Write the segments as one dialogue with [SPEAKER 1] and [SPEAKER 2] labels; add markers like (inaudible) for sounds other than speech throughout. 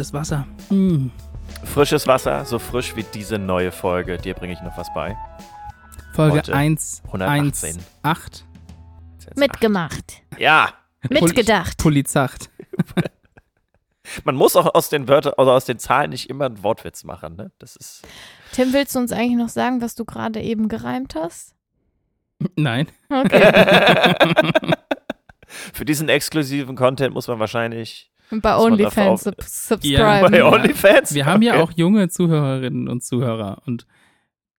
[SPEAKER 1] frisches Wasser. Mm.
[SPEAKER 2] Frisches Wasser, so frisch wie diese neue Folge. Dir bringe ich noch was bei.
[SPEAKER 1] Folge
[SPEAKER 2] Heute
[SPEAKER 1] 1,
[SPEAKER 2] 118.
[SPEAKER 1] 1, 8.
[SPEAKER 2] Jetzt
[SPEAKER 3] Mitgemacht.
[SPEAKER 2] acht. Ja,
[SPEAKER 3] Mitgedacht.
[SPEAKER 1] Polizacht. (laughs)
[SPEAKER 2] man muss auch aus den Wörtern oder aus den Zahlen nicht immer einen Wortwitz machen, ne? Das ist.
[SPEAKER 3] Tim, willst du uns eigentlich noch sagen, was du gerade eben gereimt hast?
[SPEAKER 1] Nein.
[SPEAKER 3] Okay. (laughs) (laughs)
[SPEAKER 2] Für diesen exklusiven Content muss man wahrscheinlich
[SPEAKER 3] bei OnlyFans sub (laughs) subscriben.
[SPEAKER 2] bei
[SPEAKER 1] Ja.
[SPEAKER 2] OnlyFans.
[SPEAKER 1] Wir haben ja
[SPEAKER 2] Okay.
[SPEAKER 1] auch junge Zuhörerinnen und Zuhörer und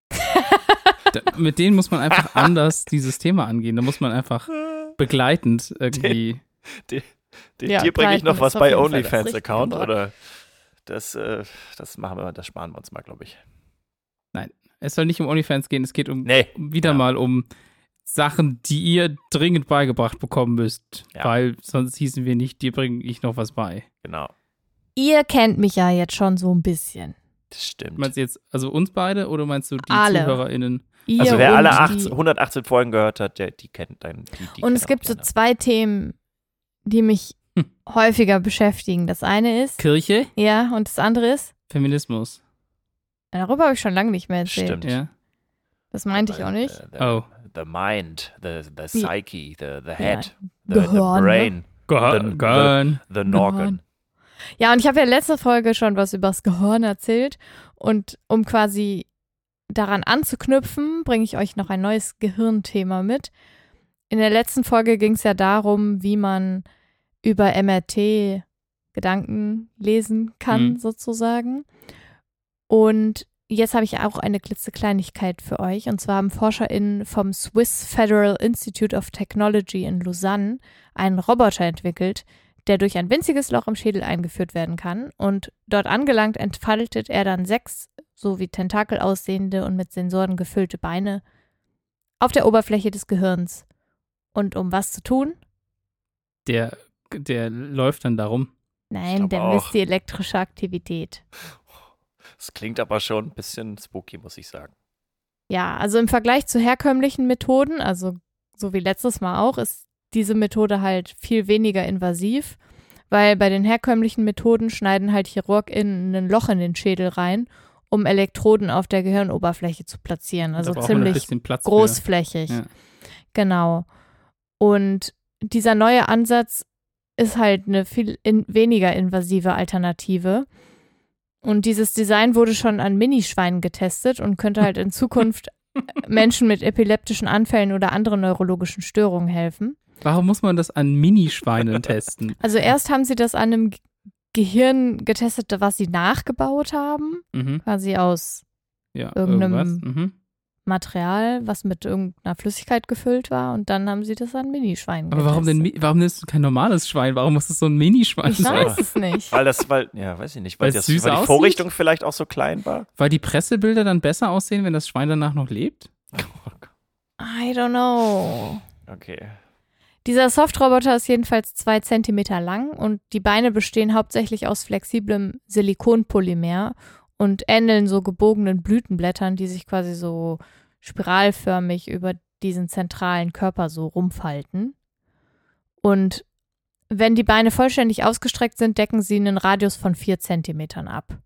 [SPEAKER 1] (laughs) da, mit denen muss man einfach (laughs) anders dieses Thema angehen. Da muss man einfach begleitend irgendwie.
[SPEAKER 2] Dir,
[SPEAKER 3] Ja,
[SPEAKER 2] dir bringe ich noch was bei OnlyFans-Account oder das, äh, das machen wir, das sparen wir uns mal, glaube ich.
[SPEAKER 1] Es soll nicht um OnlyFans gehen, es geht um
[SPEAKER 2] Nee.
[SPEAKER 1] wieder
[SPEAKER 2] Ja.
[SPEAKER 1] mal um Sachen, die ihr dringend beigebracht bekommen müsst.
[SPEAKER 2] Ja.
[SPEAKER 1] Weil sonst hießen wir nicht, dir bringe ich noch was bei.
[SPEAKER 2] Genau.
[SPEAKER 3] Ihr kennt mich ja jetzt schon so ein bisschen.
[SPEAKER 2] Das stimmt.
[SPEAKER 1] Meinst du jetzt also uns beide oder meinst du die
[SPEAKER 3] Alle.
[SPEAKER 1] ZuhörerInnen?
[SPEAKER 3] Ihr
[SPEAKER 2] also wer alle
[SPEAKER 3] die.
[SPEAKER 2] 18, 118 Folgen gehört hat, der, die kennt dein. Die, die
[SPEAKER 3] Und es gibt so zwei Themen, die mich
[SPEAKER 1] Hm.
[SPEAKER 3] häufiger beschäftigen. Das eine ist,
[SPEAKER 1] Kirche?
[SPEAKER 3] ja, und das andere ist,
[SPEAKER 1] Feminismus.
[SPEAKER 3] darüber habe ich schon lange nicht mehr erzählt.
[SPEAKER 2] Stimmt.
[SPEAKER 1] Ja.
[SPEAKER 3] Das meinte ich auch nicht.
[SPEAKER 2] The,
[SPEAKER 1] Oh.
[SPEAKER 2] The mind, the, the psyche, the, the head, the,
[SPEAKER 3] Gehirn,
[SPEAKER 2] the
[SPEAKER 3] ne?
[SPEAKER 2] brain,
[SPEAKER 1] Gehirn.
[SPEAKER 2] The-
[SPEAKER 1] Gehirn.
[SPEAKER 2] the noggin.
[SPEAKER 3] Ja, und ich habe ja letzte Folge schon was übers Gehirn erzählt. Und um quasi daran anzuknüpfen, bringe ich euch noch ein neues Gehirnthema mit. In der letzten Folge ging es ja darum, wie man über MRT Gedanken lesen kann,
[SPEAKER 1] Mhm.
[SPEAKER 3] sozusagen. Und jetzt habe ich auch eine klitzekleinigkeit für euch. Und zwar haben ForscherInnen vom Swiss Federal Institute of Technology in Lausanne einen Roboter entwickelt, der durch ein winziges Loch im Schädel eingeführt werden kann. Und dort angelangt entfaltet er dann sechs, so wie Tentakel aussehende und mit Sensoren gefüllte Beine auf der Oberfläche des Gehirns. Und um was zu tun?
[SPEAKER 1] Der, der läuft dann darum.
[SPEAKER 3] Nein, der
[SPEAKER 2] auch.
[SPEAKER 3] misst die elektrische Aktivität.
[SPEAKER 2] Das klingt aber schon ein bisschen spooky, muss ich sagen.
[SPEAKER 3] Ja, also im Vergleich zu herkömmlichen Methoden, also so wie letztes Mal auch, ist diese Methode halt viel weniger invasiv, weil bei den herkömmlichen Methoden schneiden halt ChirurgInnen ein Loch in den Schädel rein, um Elektroden auf der Gehirnoberfläche zu platzieren. Also ziemlich großflächig.
[SPEAKER 1] Ja.
[SPEAKER 3] Genau. Und dieser neue Ansatz ist halt eine viel in, weniger invasive Alternative. Und dieses Design wurde schon an Minischweinen getestet und könnte halt in Zukunft (laughs) Menschen mit epileptischen Anfällen oder anderen neurologischen Störungen helfen.
[SPEAKER 1] Warum muss man das an Minischweinen testen? (laughs)
[SPEAKER 3] Also erst haben sie das an einem Ge- Gehirn getestet, was sie nachgebaut haben,
[SPEAKER 1] Mhm.
[SPEAKER 3] quasi aus
[SPEAKER 1] Ja,
[SPEAKER 3] Irgendeinem-
[SPEAKER 1] irgendwas. Mhm.
[SPEAKER 3] Material, was mit irgendeiner Flüssigkeit gefüllt war. Und dann haben sie das an Minischweinen
[SPEAKER 1] Aber warum denn,
[SPEAKER 3] getestet.
[SPEAKER 1] Mi- warum nimmst du kein normales Schwein? Warum muss es so ein Minischwein
[SPEAKER 3] Ich
[SPEAKER 1] sein?
[SPEAKER 3] weiß es nicht.
[SPEAKER 2] Weil das, weil, ja, weiß ich nicht, weil, das,
[SPEAKER 1] süß
[SPEAKER 2] weil die
[SPEAKER 1] aussieht?
[SPEAKER 2] Vorrichtung vielleicht auch so klein war.
[SPEAKER 1] Weil die Pressebilder dann besser aussehen, wenn das Schwein danach noch lebt?
[SPEAKER 3] I don't know.
[SPEAKER 2] Okay.
[SPEAKER 3] Dieser Softroboter ist jedenfalls zwei Zentimeter lang und die Beine bestehen hauptsächlich aus flexiblem Silikonpolymer und ähneln so gebogenen Blütenblättern, die sich quasi so spiralförmig über diesen zentralen Körper so rumfalten. Und wenn die Beine vollständig ausgestreckt sind, decken sie einen Radius von vier Zentimetern ab.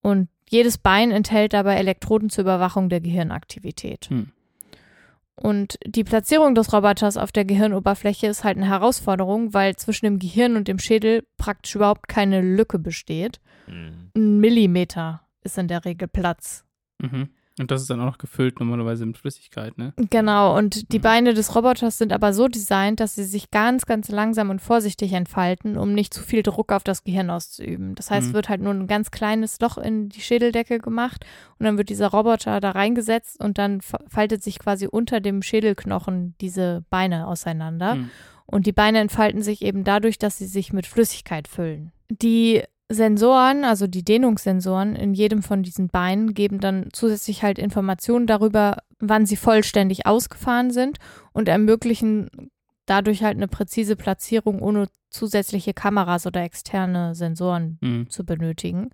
[SPEAKER 3] Und jedes Bein enthält dabei Elektroden zur Überwachung der Gehirnaktivität.
[SPEAKER 1] Hm.
[SPEAKER 3] Und die Platzierung des Roboters auf der Gehirnoberfläche ist halt eine Herausforderung, weil zwischen dem Gehirn und dem Schädel praktisch überhaupt keine Lücke besteht.
[SPEAKER 2] Hm.
[SPEAKER 3] Ein Millimeter ist in der Regel Platz.
[SPEAKER 1] Mhm. Und das ist dann auch noch gefüllt normalerweise mit Flüssigkeit, ne?
[SPEAKER 3] Genau, und die
[SPEAKER 1] Mhm.
[SPEAKER 3] Beine des Roboters sind aber so designt, dass sie sich ganz, ganz langsam und vorsichtig entfalten, um nicht zu viel Druck auf das Gehirn auszuüben. Das heißt,
[SPEAKER 1] Mhm.
[SPEAKER 3] es wird halt nur ein ganz kleines Loch in die Schädeldecke gemacht und dann wird dieser Roboter da reingesetzt und dann fa- faltet sich quasi unter dem Schädelknochen diese Beine auseinander.
[SPEAKER 1] Hm.
[SPEAKER 3] Und die Beine entfalten sich eben dadurch, dass sie sich mit Flüssigkeit füllen. Die Sensoren, also die Dehnungssensoren in jedem von diesen Beinen geben dann zusätzlich halt Informationen darüber, wann sie vollständig ausgefahren sind und ermöglichen dadurch halt eine präzise Platzierung ohne zusätzliche Kameras oder externe Sensoren
[SPEAKER 1] Hm.
[SPEAKER 3] zu benötigen.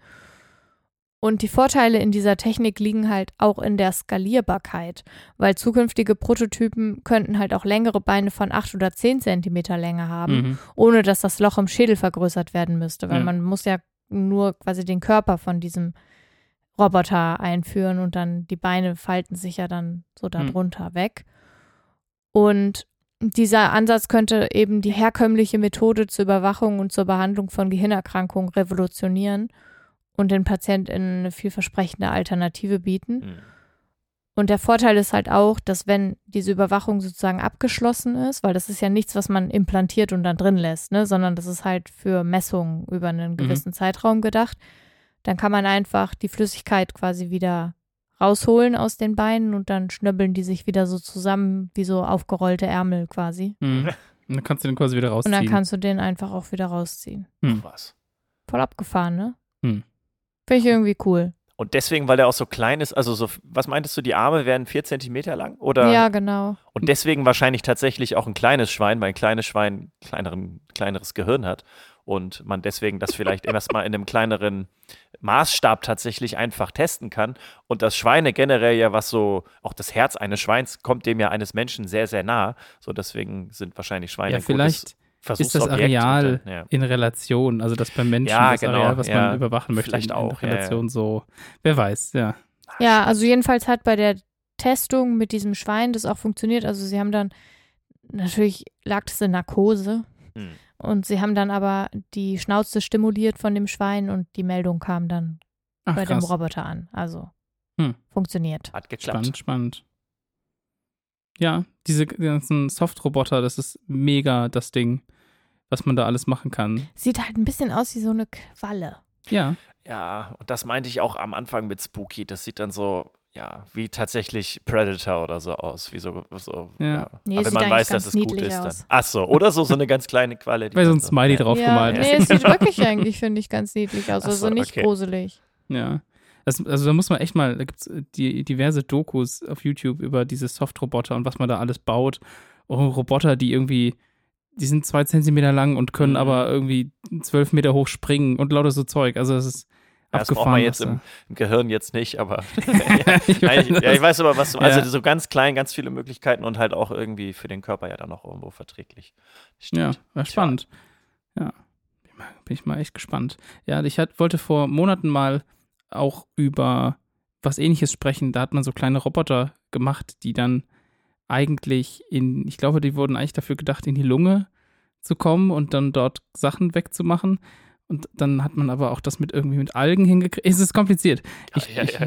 [SPEAKER 3] Und die Vorteile in dieser Technik liegen halt auch in der Skalierbarkeit, weil zukünftige Prototypen könnten halt auch längere Beine von 8 oder 10 Zentimeter Länge haben,
[SPEAKER 1] Mhm.
[SPEAKER 3] ohne dass das Loch im Schädel vergrößert werden müsste, weil
[SPEAKER 1] Ja.
[SPEAKER 3] man muss ja nur quasi den Körper von diesem Roboter einführen und dann die Beine falten sich ja dann so darunter weg. Und dieser Ansatz könnte eben die herkömmliche Methode zur Überwachung und zur Behandlung von Gehirnerkrankungen revolutionieren und den PatientInnen eine vielversprechende Alternative bieten.
[SPEAKER 2] Hm.
[SPEAKER 3] Und der Vorteil ist halt auch, dass wenn diese Überwachung sozusagen abgeschlossen ist, weil das ist ja nichts, was man implantiert und dann drin lässt, ne, sondern das ist halt für Messungen über einen gewissen Zeitraum gedacht, dann kann man einfach die Flüssigkeit quasi wieder rausholen aus den Beinen und dann schnöbbeln die sich wieder so zusammen wie so aufgerollte Ärmel quasi.
[SPEAKER 1] Mhm. (laughs) Und dann kannst du den quasi wieder
[SPEAKER 3] Und
[SPEAKER 1] rausziehen.
[SPEAKER 3] dann kannst du den einfach auch wieder rausziehen.
[SPEAKER 1] Hm.
[SPEAKER 2] Was.
[SPEAKER 3] Voll abgefahren, ne?
[SPEAKER 1] Hm.
[SPEAKER 3] Finde ich irgendwie cool.
[SPEAKER 2] Und deswegen, weil er auch so klein ist, also so, was meintest du, die Arme wären vier Zentimeter lang? Oder?
[SPEAKER 3] Ja, genau.
[SPEAKER 2] Und deswegen wahrscheinlich tatsächlich auch ein kleines Schwein, weil ein kleines Schwein kleineren, kleineres Gehirn hat. Und man deswegen das vielleicht erstmal in einem kleineren Maßstab tatsächlich einfach testen kann. Und das Schweine generell ja, was so, auch das Herz eines Schweins kommt dem ja eines Menschen sehr, sehr nah. So deswegen sind wahrscheinlich Schweine
[SPEAKER 1] ja, vielleicht ist das. Areal
[SPEAKER 2] dann, ja.
[SPEAKER 1] in Relation, also das beim Menschen
[SPEAKER 2] Ja,
[SPEAKER 1] das
[SPEAKER 2] genau,
[SPEAKER 1] Areal, was
[SPEAKER 2] ja.
[SPEAKER 1] man überwachen möchte,
[SPEAKER 2] Vielleicht
[SPEAKER 1] in,
[SPEAKER 2] auch,
[SPEAKER 1] in
[SPEAKER 2] ja,
[SPEAKER 1] Relation so, wer weiß, ja.
[SPEAKER 3] Ja, also jedenfalls hat bei der Testung mit diesem Schwein das auch funktioniert. Also sie haben dann, natürlich lag das in Narkose
[SPEAKER 2] Hm.
[SPEAKER 3] und sie haben dann aber die Schnauze stimuliert von dem Schwein und die Meldung kam dann
[SPEAKER 1] Ach,
[SPEAKER 3] bei dem
[SPEAKER 1] krass.
[SPEAKER 3] Roboter an. Also
[SPEAKER 1] Hm.
[SPEAKER 3] funktioniert.
[SPEAKER 2] Hat geklappt.
[SPEAKER 1] Spannend, spannend. Ja, diese ganzen Soft-Roboter, das ist mega das Ding, was man da alles machen kann.
[SPEAKER 3] Sieht halt ein bisschen aus wie so eine Qualle.
[SPEAKER 1] Ja,
[SPEAKER 2] Ja, und das meinte ich auch am Anfang mit Spooky. Das sieht dann so, ja, wie tatsächlich Predator oder so aus. Wie so, so
[SPEAKER 1] Ja.
[SPEAKER 2] ja.
[SPEAKER 3] Nee,
[SPEAKER 2] Aber
[SPEAKER 3] sieht
[SPEAKER 2] wenn man weiß,
[SPEAKER 3] ganz
[SPEAKER 2] dass es gut
[SPEAKER 3] niedlich
[SPEAKER 2] ist, dann.
[SPEAKER 3] aus.
[SPEAKER 2] Ach so, oder so, so eine ganz kleine Qualle.
[SPEAKER 1] weil so ein Smiley
[SPEAKER 2] ja.
[SPEAKER 1] drauf
[SPEAKER 3] ja,
[SPEAKER 1] gemalt
[SPEAKER 3] nee, es sieht (laughs) wirklich eigentlich, finde ich, ganz niedlich aus.
[SPEAKER 2] Ach so,
[SPEAKER 3] Also nicht
[SPEAKER 2] okay.
[SPEAKER 3] gruselig.
[SPEAKER 1] Ja. Das, also da muss man echt mal, da gibt es die, diverse Dokus auf YouTube über diese Soft-Roboter und was man da alles baut. Oh, Roboter, die irgendwie, die sind zwei Zentimeter lang und können
[SPEAKER 2] Mhm.
[SPEAKER 1] aber irgendwie zwölf Meter hoch springen und lauter so Zeug. Also das ist
[SPEAKER 2] Ja, das braucht man jetzt im, im Gehirn jetzt nicht, aber (laughs) (laughs)
[SPEAKER 1] ja, ich weiß,
[SPEAKER 2] ich, ja, ich weiß aber, was Also
[SPEAKER 1] Ja.
[SPEAKER 2] so ganz klein, ganz viele Möglichkeiten und halt auch irgendwie für den Körper ja dann auch irgendwo verträglich.
[SPEAKER 1] Ja,
[SPEAKER 2] Stimmt.
[SPEAKER 1] war spannend. Ja, bin ich mal echt gespannt. Ja, ich hat, wollte vor Monaten mal auch über was ähnliches sprechen. Da hat man so kleine Roboter gemacht, die dann eigentlich in, ich glaube, die wurden eigentlich dafür gedacht, in die Lunge zu kommen und dann dort Sachen wegzumachen. Und dann hat man aber auch das mit irgendwie mit Algen hingekriegt. Es ist kompliziert. Ich,
[SPEAKER 2] ja,
[SPEAKER 1] ich,
[SPEAKER 2] ja.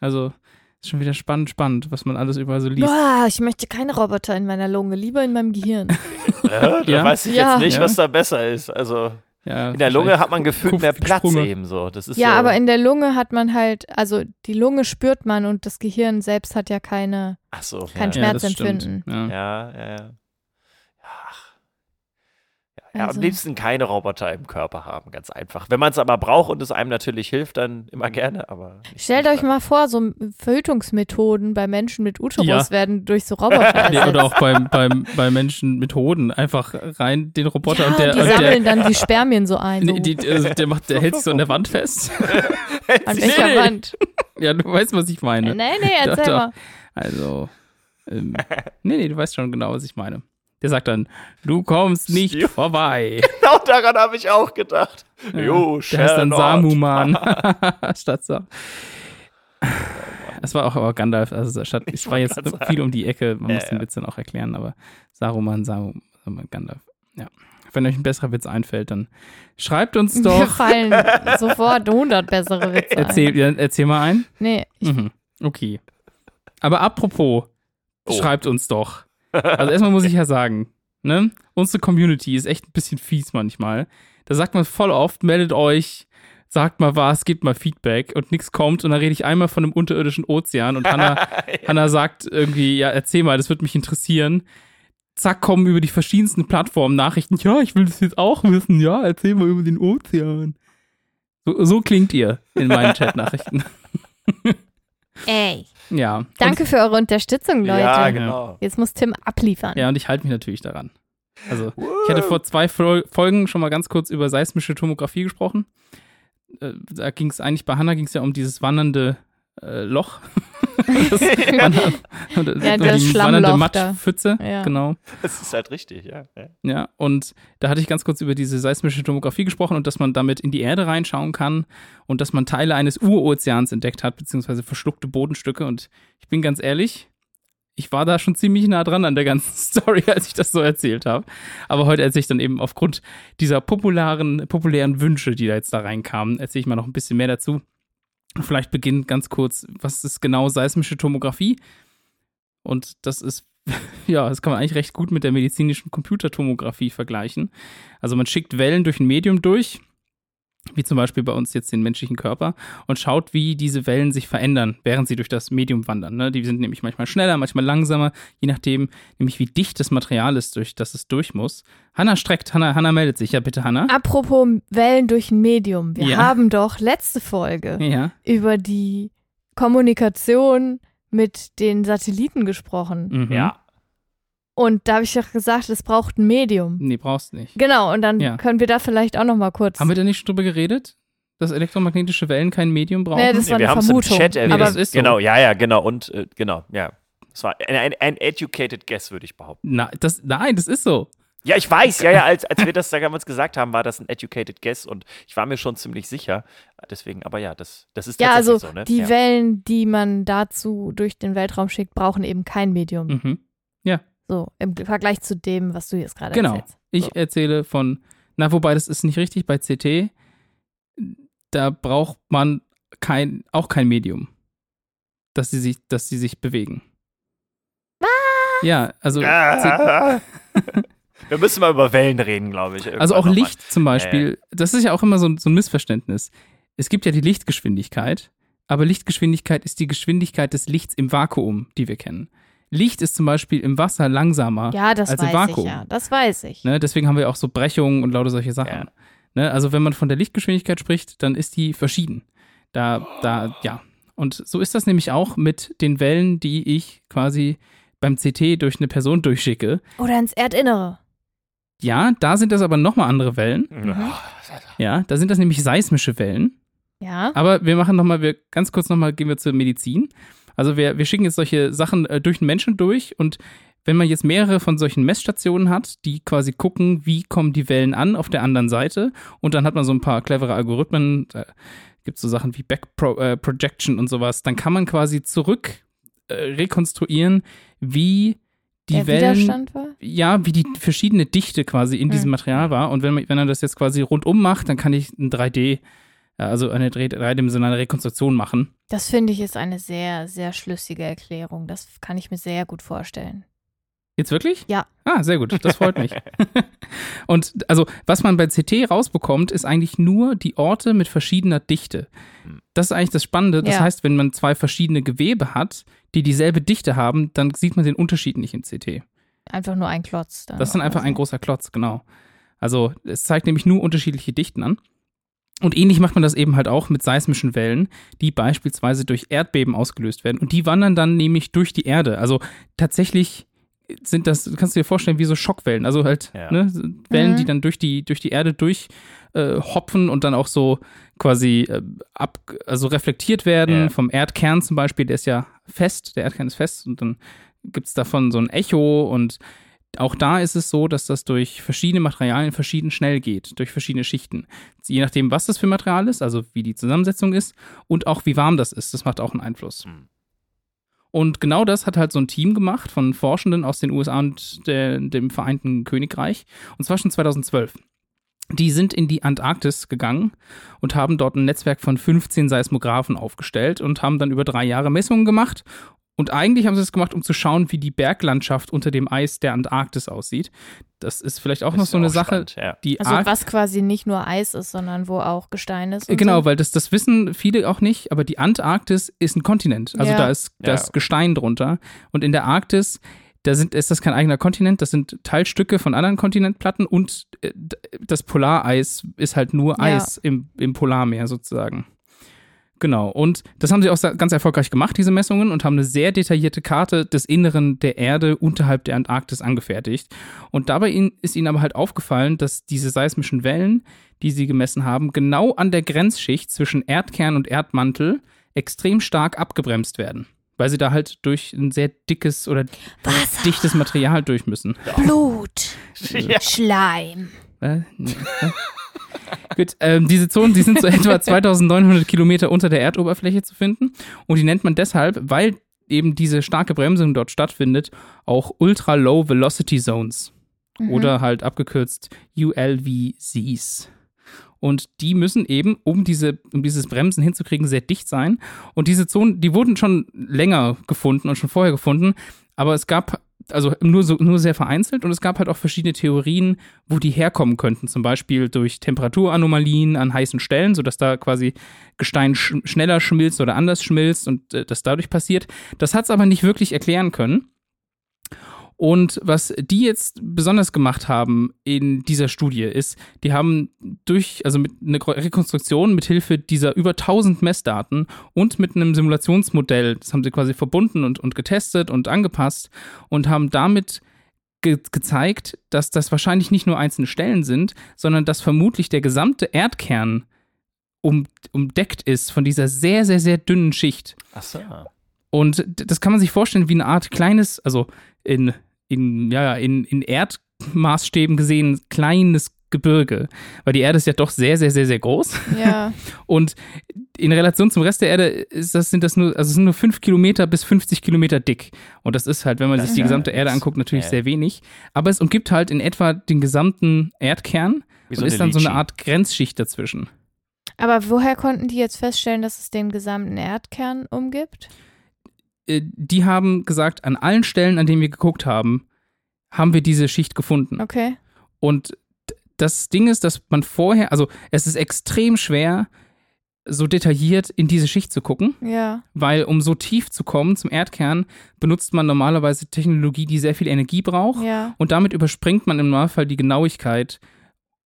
[SPEAKER 1] Also, ist schon wieder spannend, spannend, was man alles überall so liest.
[SPEAKER 3] Boah, ich möchte keine Roboter in meiner Lunge, lieber in meinem Gehirn. (laughs)
[SPEAKER 2] Ja, da
[SPEAKER 1] Ja?
[SPEAKER 2] weiß ich
[SPEAKER 3] Ja.
[SPEAKER 2] jetzt nicht,
[SPEAKER 1] Ja.
[SPEAKER 2] was da besser ist. Also
[SPEAKER 1] Ja,
[SPEAKER 2] in der Lunge hat man gefühlt mehr Platz
[SPEAKER 1] Sprünge.
[SPEAKER 2] eben so. Das ist
[SPEAKER 3] ja,
[SPEAKER 2] so,
[SPEAKER 3] aber in der Lunge hat man halt, also die Lunge spürt man und das Gehirn selbst hat ja keine,
[SPEAKER 2] Ach so,
[SPEAKER 3] kein
[SPEAKER 2] ja.
[SPEAKER 1] Ja, das
[SPEAKER 3] Schmerzempfinden.
[SPEAKER 1] Ja.
[SPEAKER 2] Ja, ja. Ja, ja,
[SPEAKER 3] Also-
[SPEAKER 2] am liebsten keine Roboter im Körper haben, ganz einfach. Wenn man es aber braucht und es einem natürlich hilft, dann immer gerne, aber
[SPEAKER 3] Stellt euch mal vor, so Verhütungsmethoden bei Menschen mit Uterus
[SPEAKER 1] Ja.
[SPEAKER 3] werden durch so Roboter (laughs)
[SPEAKER 1] Nee, oder auch beim, beim, bei Menschen mit Hoden einfach rein den Roboter
[SPEAKER 3] ja,
[SPEAKER 1] und der,
[SPEAKER 3] die
[SPEAKER 1] und der,
[SPEAKER 3] sammeln dann die Spermien so ein. So.
[SPEAKER 1] nee, die, also der, macht, der hält sich so an der Wand fest. (laughs)
[SPEAKER 3] An
[SPEAKER 1] Nee,
[SPEAKER 3] welcher
[SPEAKER 1] nee.
[SPEAKER 3] Wand?
[SPEAKER 1] Ja, du weißt, was ich meine.
[SPEAKER 3] Nee, nee,
[SPEAKER 1] Doch,
[SPEAKER 3] erzähl
[SPEAKER 1] doch.
[SPEAKER 3] mal.
[SPEAKER 1] Also, ähm, nee, nee, du weißt schon genau, was ich meine. Der sagt dann, du kommst nicht
[SPEAKER 2] Jo.
[SPEAKER 1] vorbei. (laughs)
[SPEAKER 2] Genau daran habe ich auch gedacht. Jo,
[SPEAKER 1] Der heißt dann. Samuman. (laughs) (laughs) Statt Sa Es war auch aber Gandalf, also statt, ich war
[SPEAKER 2] wollte
[SPEAKER 1] jetzt
[SPEAKER 2] sagen.
[SPEAKER 1] viel um die Ecke, man
[SPEAKER 2] Ja,
[SPEAKER 1] muss den
[SPEAKER 2] ja.
[SPEAKER 1] Witz dann auch erklären, aber Saruman, Saruman, Gandalf. Ja. Wenn euch ein besserer Witz einfällt, dann schreibt uns doch.
[SPEAKER 3] fallen sofort 100 bessere Witze
[SPEAKER 1] Erzähl,
[SPEAKER 3] ein.
[SPEAKER 1] ja, erzähl mal einen.
[SPEAKER 3] Nee, ich,
[SPEAKER 1] Mhm. Okay. Aber apropos,
[SPEAKER 2] Oh.
[SPEAKER 1] schreibt uns doch. Also erstmal muss ich ja sagen, ne? Unsere Community ist echt ein bisschen fies manchmal. Da sagt man voll oft, meldet euch, sagt mal was, gebt mal Feedback und nichts kommt und dann rede ich einmal von einem unterirdischen Ozean und Hannah, (laughs) Hannah sagt irgendwie, ja, erzähl mal, das würde mich interessieren. Zack, kommen über die verschiedensten Plattformen Nachrichten. Ja, ich will das jetzt auch wissen. Ja, erzähl mal über den Ozean. So, so klingt ihr in meinen (laughs) Chatnachrichten.
[SPEAKER 3] ey.
[SPEAKER 1] Ja.
[SPEAKER 3] Danke für eure Unterstützung, Leute.
[SPEAKER 2] Ja, genau.
[SPEAKER 3] Jetzt muss Tim abliefern.
[SPEAKER 1] Ja, und ich halte mich natürlich daran. Also, ich hatte vor zwei Fol- Folgen schon mal ganz kurz über seismische Tomographie gesprochen. Äh, Da ging es eigentlich, bei Hannah ging es ja um dieses wandernde äh, Loch. (laughs) das, Wander,
[SPEAKER 3] Ja,
[SPEAKER 1] die
[SPEAKER 3] das
[SPEAKER 1] wandernde
[SPEAKER 3] Schlammloch da.
[SPEAKER 1] Mattpfütze,
[SPEAKER 3] Ja.
[SPEAKER 1] genau.
[SPEAKER 2] Das ist halt richtig, ja. ja.
[SPEAKER 1] Ja, und da hatte ich ganz kurz über diese seismische Tomographie gesprochen und dass man damit in die Erde reinschauen kann und dass man Teile eines Urozeans entdeckt hat, beziehungsweise verschluckte Bodenstücke. Und ich bin ganz ehrlich, ich war da schon ziemlich nah dran an der ganzen (laughs) Story, als ich das so erzählt habe. Aber heute erzähle ich dann eben aufgrund dieser popularen, populären Wünsche, die da jetzt da reinkamen, erzähle ich mal noch ein bisschen mehr dazu. Vielleicht beginnt ganz kurz, was ist genau seismische Tomographie? Und das ist, (laughs) ja, das kann man eigentlich recht gut mit der medizinischen Computertomographie vergleichen. Also man schickt Wellen durch ein Medium durch, wie zum Beispiel bei uns jetzt den menschlichen Körper, und schaut, wie diese Wellen sich verändern, während sie durch das Medium wandern. Ne? Die sind nämlich manchmal schneller, manchmal langsamer, je nachdem, nämlich wie dicht das Material ist, durch das es durch muss. Hanna streckt, Hanna, Hanna meldet sich. Ja, bitte, Hanna.
[SPEAKER 3] Apropos Wellen durch ein Medium. Wir
[SPEAKER 1] Ja.
[SPEAKER 3] haben doch letzte Folge
[SPEAKER 1] Ja.
[SPEAKER 3] über die Kommunikation mit den Satelliten gesprochen.
[SPEAKER 1] Mhm.
[SPEAKER 2] ja.
[SPEAKER 3] Und da habe ich doch gesagt, es braucht ein Medium.
[SPEAKER 1] Nee, brauchst nicht.
[SPEAKER 3] Genau, und dann
[SPEAKER 1] Ja.
[SPEAKER 3] können wir da vielleicht auch noch mal kurz.
[SPEAKER 1] Haben wir da nicht schon drüber geredet? Dass elektromagnetische Wellen kein Medium brauchen?
[SPEAKER 3] Nee, das war
[SPEAKER 2] Nee, wir haben es im. Chat erwähnt.
[SPEAKER 3] aber
[SPEAKER 1] das ist so.
[SPEAKER 2] Genau, ja, ja, genau. Und äh, genau, ja. Es war ein, ein, ein educated guess, würde ich behaupten.
[SPEAKER 1] Na, das, nein, das ist so.
[SPEAKER 2] Ja, ich weiß, ja, ja, als, als wir das da damals gesagt haben, war das ein educated guess und ich war mir schon ziemlich sicher. Deswegen, aber ja, das, das ist
[SPEAKER 3] ja,
[SPEAKER 2] tatsächlich
[SPEAKER 3] also
[SPEAKER 2] so, ne?
[SPEAKER 3] die
[SPEAKER 2] ja.
[SPEAKER 3] Wellen, die man dazu durch den Weltraum schickt, brauchen eben kein Medium.
[SPEAKER 1] Mhm.
[SPEAKER 3] So, im Vergleich zu dem, was du jetzt gerade
[SPEAKER 1] Genau.
[SPEAKER 3] erzählst.
[SPEAKER 1] Ich
[SPEAKER 3] So.
[SPEAKER 1] erzähle von, na, wobei das ist nicht richtig bei CT. Da braucht man kein, auch kein Medium, dass sie sich, dass sie sich bewegen. Ja, also,
[SPEAKER 2] Ah. (laughs) Wir müssen mal über Wellen reden, glaube ich.
[SPEAKER 1] also auch
[SPEAKER 2] noch mal.
[SPEAKER 1] Licht zum Beispiel, das ist ja auch immer so, so ein Missverständnis. Es gibt ja die Lichtgeschwindigkeit, aber Lichtgeschwindigkeit ist die Geschwindigkeit des Lichts im Vakuum, die wir kennen. Licht ist zum Beispiel im Wasser langsamer
[SPEAKER 3] Ja, das
[SPEAKER 1] als im
[SPEAKER 3] weiß
[SPEAKER 1] Vakuum.
[SPEAKER 3] ich ja. Das weiß ich.
[SPEAKER 1] Ne, deswegen haben wir auch so Brechungen und lauter solche Sachen.
[SPEAKER 2] Ja.
[SPEAKER 1] Ne, also wenn man von der Lichtgeschwindigkeit spricht, dann ist die verschieden. Da, da, ja. Und so ist das nämlich auch mit den Wellen, die ich quasi beim CT durch eine Person durchschicke.
[SPEAKER 3] Oder ins Erdinnere.
[SPEAKER 1] Ja, da sind das aber nochmal andere Wellen.
[SPEAKER 3] Mhm.
[SPEAKER 1] Ja, da sind das nämlich seismische Wellen.
[SPEAKER 3] Ja.
[SPEAKER 1] Aber wir machen nochmal, wir ganz kurz nochmal gehen wir zur Medizin. Also wir, wir schicken jetzt solche Sachen äh, durch den Menschen durch und wenn man jetzt mehrere von solchen Messstationen hat, die quasi gucken, wie kommen die Wellen an auf der anderen Seite und dann hat man so ein paar clevere Algorithmen, da gibt es so Sachen wie Backprojection äh, Projection und sowas, dann kann man quasi zurück äh, rekonstruieren, wie die
[SPEAKER 3] der
[SPEAKER 1] Wellen
[SPEAKER 3] Widerstand war?
[SPEAKER 1] ja, wie die verschiedene Dichte quasi in diesem
[SPEAKER 3] Mhm.
[SPEAKER 1] Material war. Und wenn, man, wenn er das jetzt quasi rundum macht, dann kann ich ein 3D, ja, also eine drei- dreidimensionale Rekonstruktion machen.
[SPEAKER 3] Das finde ich ist eine sehr, sehr schlüssige Erklärung. Das kann ich mir sehr gut vorstellen.
[SPEAKER 1] Jetzt wirklich?
[SPEAKER 3] Ja.
[SPEAKER 1] Ah, sehr gut, das freut mich. (laughs) Und also, was man bei CT rausbekommt, ist eigentlich nur die Orte mit verschiedener Dichte. Das ist eigentlich das Spannende. Das
[SPEAKER 3] Ja.
[SPEAKER 1] heißt, wenn man zwei verschiedene Gewebe hat, die dieselbe Dichte haben, dann sieht man den Unterschied nicht in CT.
[SPEAKER 3] Einfach nur ein Klotz. Dann
[SPEAKER 1] Das ist dann einfach
[SPEAKER 3] so.
[SPEAKER 1] ein großer Klotz, genau. Also es zeigt nämlich nur unterschiedliche Dichten an. Und ähnlich macht man das eben halt auch mit seismischen Wellen, die beispielsweise durch Erdbeben ausgelöst werden. Und die wandern dann nämlich durch die Erde. Also tatsächlich sind das, kannst du dir vorstellen, wie so Schockwellen. Also halt
[SPEAKER 2] Ja.
[SPEAKER 1] ne, Wellen,
[SPEAKER 3] Mhm.
[SPEAKER 1] die dann durch die, durch die Erde durch äh, hopfen und dann auch so quasi äh, ab, also reflektiert werden
[SPEAKER 2] Ja.
[SPEAKER 1] vom Erdkern zum Beispiel. Der ist ja fest, der Erdkern ist fest und dann gibt es davon so ein Echo und auch da ist es so, dass das durch verschiedene Materialien verschieden schnell geht, durch verschiedene Schichten. Je nachdem, was das für Material ist, also wie die Zusammensetzung ist und auch wie warm das ist, das macht auch einen Einfluss.
[SPEAKER 2] Hm.
[SPEAKER 1] Und genau das hat halt so ein Team gemacht von Forschenden aus den USA und der, dem Vereinten Königreich. Und zwar schon 2012. Die sind in die Antarktis gegangen und haben dort ein Netzwerk von 15 Seismographen aufgestellt und haben dann über drei Jahre Messungen gemacht. Und eigentlich haben sie das gemacht, um zu schauen, wie die Berglandschaft unter dem Eis der Antarktis aussieht. Das ist vielleicht auch noch
[SPEAKER 2] Ist
[SPEAKER 1] so eine Sache,
[SPEAKER 2] spannend, ja.
[SPEAKER 1] die
[SPEAKER 3] Also
[SPEAKER 1] arg
[SPEAKER 3] was quasi nicht nur Eis ist, sondern wo auch Gestein ist. und
[SPEAKER 1] Genau,
[SPEAKER 3] so.
[SPEAKER 1] weil das, das wissen viele auch nicht, aber die Antarktis ist ein Kontinent. Also
[SPEAKER 3] Ja.
[SPEAKER 1] da ist da
[SPEAKER 2] Ja.
[SPEAKER 1] ist Gestein drunter. Und in der Arktis, da sind, ist das kein eigener Kontinent, das sind Teilstücke von anderen Kontinentplatten und äh, das Polareis ist halt nur
[SPEAKER 3] Ja.
[SPEAKER 1] Eis im, im Polarmeer sozusagen. Genau, und das haben sie auch ganz erfolgreich gemacht, diese Messungen, und haben eine sehr detaillierte Karte des Inneren der Erde unterhalb der Antarktis angefertigt. Und dabei ist ihnen aber halt aufgefallen, dass diese seismischen Wellen, die sie gemessen haben, genau an der Grenzschicht zwischen Erdkern und Erdmantel extrem stark abgebremst werden. Weil sie da halt durch ein sehr dickes oder
[SPEAKER 3] Wasser,
[SPEAKER 1] dichtes Material durch müssen.
[SPEAKER 3] Blut, (laughs)
[SPEAKER 2] Ja.
[SPEAKER 3] Schleim.
[SPEAKER 1] Äh, nee. Gut, ähm, diese Zonen, die sind so etwa (laughs) 2900 Kilometer unter der Erdoberfläche zu finden. Und die nennt man deshalb, weil eben diese starke Bremsung dort stattfindet, auch Ultra Low Velocity Zones.
[SPEAKER 3] Mhm.
[SPEAKER 1] Oder halt abgekürzt ULVZs. Und die müssen eben, um, diese, um dieses Bremsen hinzukriegen, sehr dicht sein. Und diese Zonen, die wurden schon länger gefunden und schon vorher gefunden, aber es gab, also nur, so, nur sehr vereinzelt und es gab halt auch verschiedene Theorien, wo die herkommen könnten. Zum Beispiel durch Temperaturanomalien an heißen Stellen, sodass da quasi Gestein sch schneller schmilzt oder anders schmilzt und äh, das dadurch passiert. Das hat es aber nicht wirklich erklären können. Und was die jetzt besonders gemacht haben in dieser Studie ist, die haben durch, also mit einer Rekonstruktion mit Hilfe dieser über 1000 Messdaten und mit einem Simulationsmodell, das haben sie quasi verbunden und, und getestet und angepasst und haben damit ge gezeigt, dass das wahrscheinlich nicht nur einzelne Stellen sind, sondern dass vermutlich der gesamte Erdkern um, umdeckt ist von dieser sehr, sehr, sehr dünnen Schicht.
[SPEAKER 2] Ach so.
[SPEAKER 1] Und das kann man sich vorstellen wie eine Art kleines, also in, in, ja, in, in Erdmaßstäben gesehen, kleines Gebirge. Weil die Erde ist ja doch sehr, sehr, sehr, sehr groß.
[SPEAKER 3] Ja. (laughs)
[SPEAKER 1] Und in Relation zum Rest der Erde ist das, sind das nur, also es sind nur 5 Kilometer bis 50 Kilometer dick. Und das ist halt, wenn man
[SPEAKER 2] Das
[SPEAKER 1] sich die gesamte Erde anguckt, natürlich
[SPEAKER 2] Ja.
[SPEAKER 1] sehr wenig. Aber es umgibt halt in etwa den gesamten Erdkern
[SPEAKER 2] Wie
[SPEAKER 1] und ist dann so eine Art Grenzschicht dazwischen.
[SPEAKER 3] Aber woher konnten die jetzt feststellen, dass es den gesamten Erdkern umgibt?
[SPEAKER 1] Äh, Die haben gesagt, an allen Stellen, an denen wir geguckt haben, haben wir diese Schicht gefunden.
[SPEAKER 3] Okay.
[SPEAKER 1] Und das Ding ist, dass man vorher, also es ist extrem schwer, so detailliert in diese Schicht zu gucken,
[SPEAKER 3] Ja.
[SPEAKER 1] weil um so tief zu kommen zum Erdkern, benutzt man normalerweise Technologie, die sehr viel Energie braucht.
[SPEAKER 3] Ja.
[SPEAKER 1] Und damit überspringt man im Normalfall die Genauigkeit,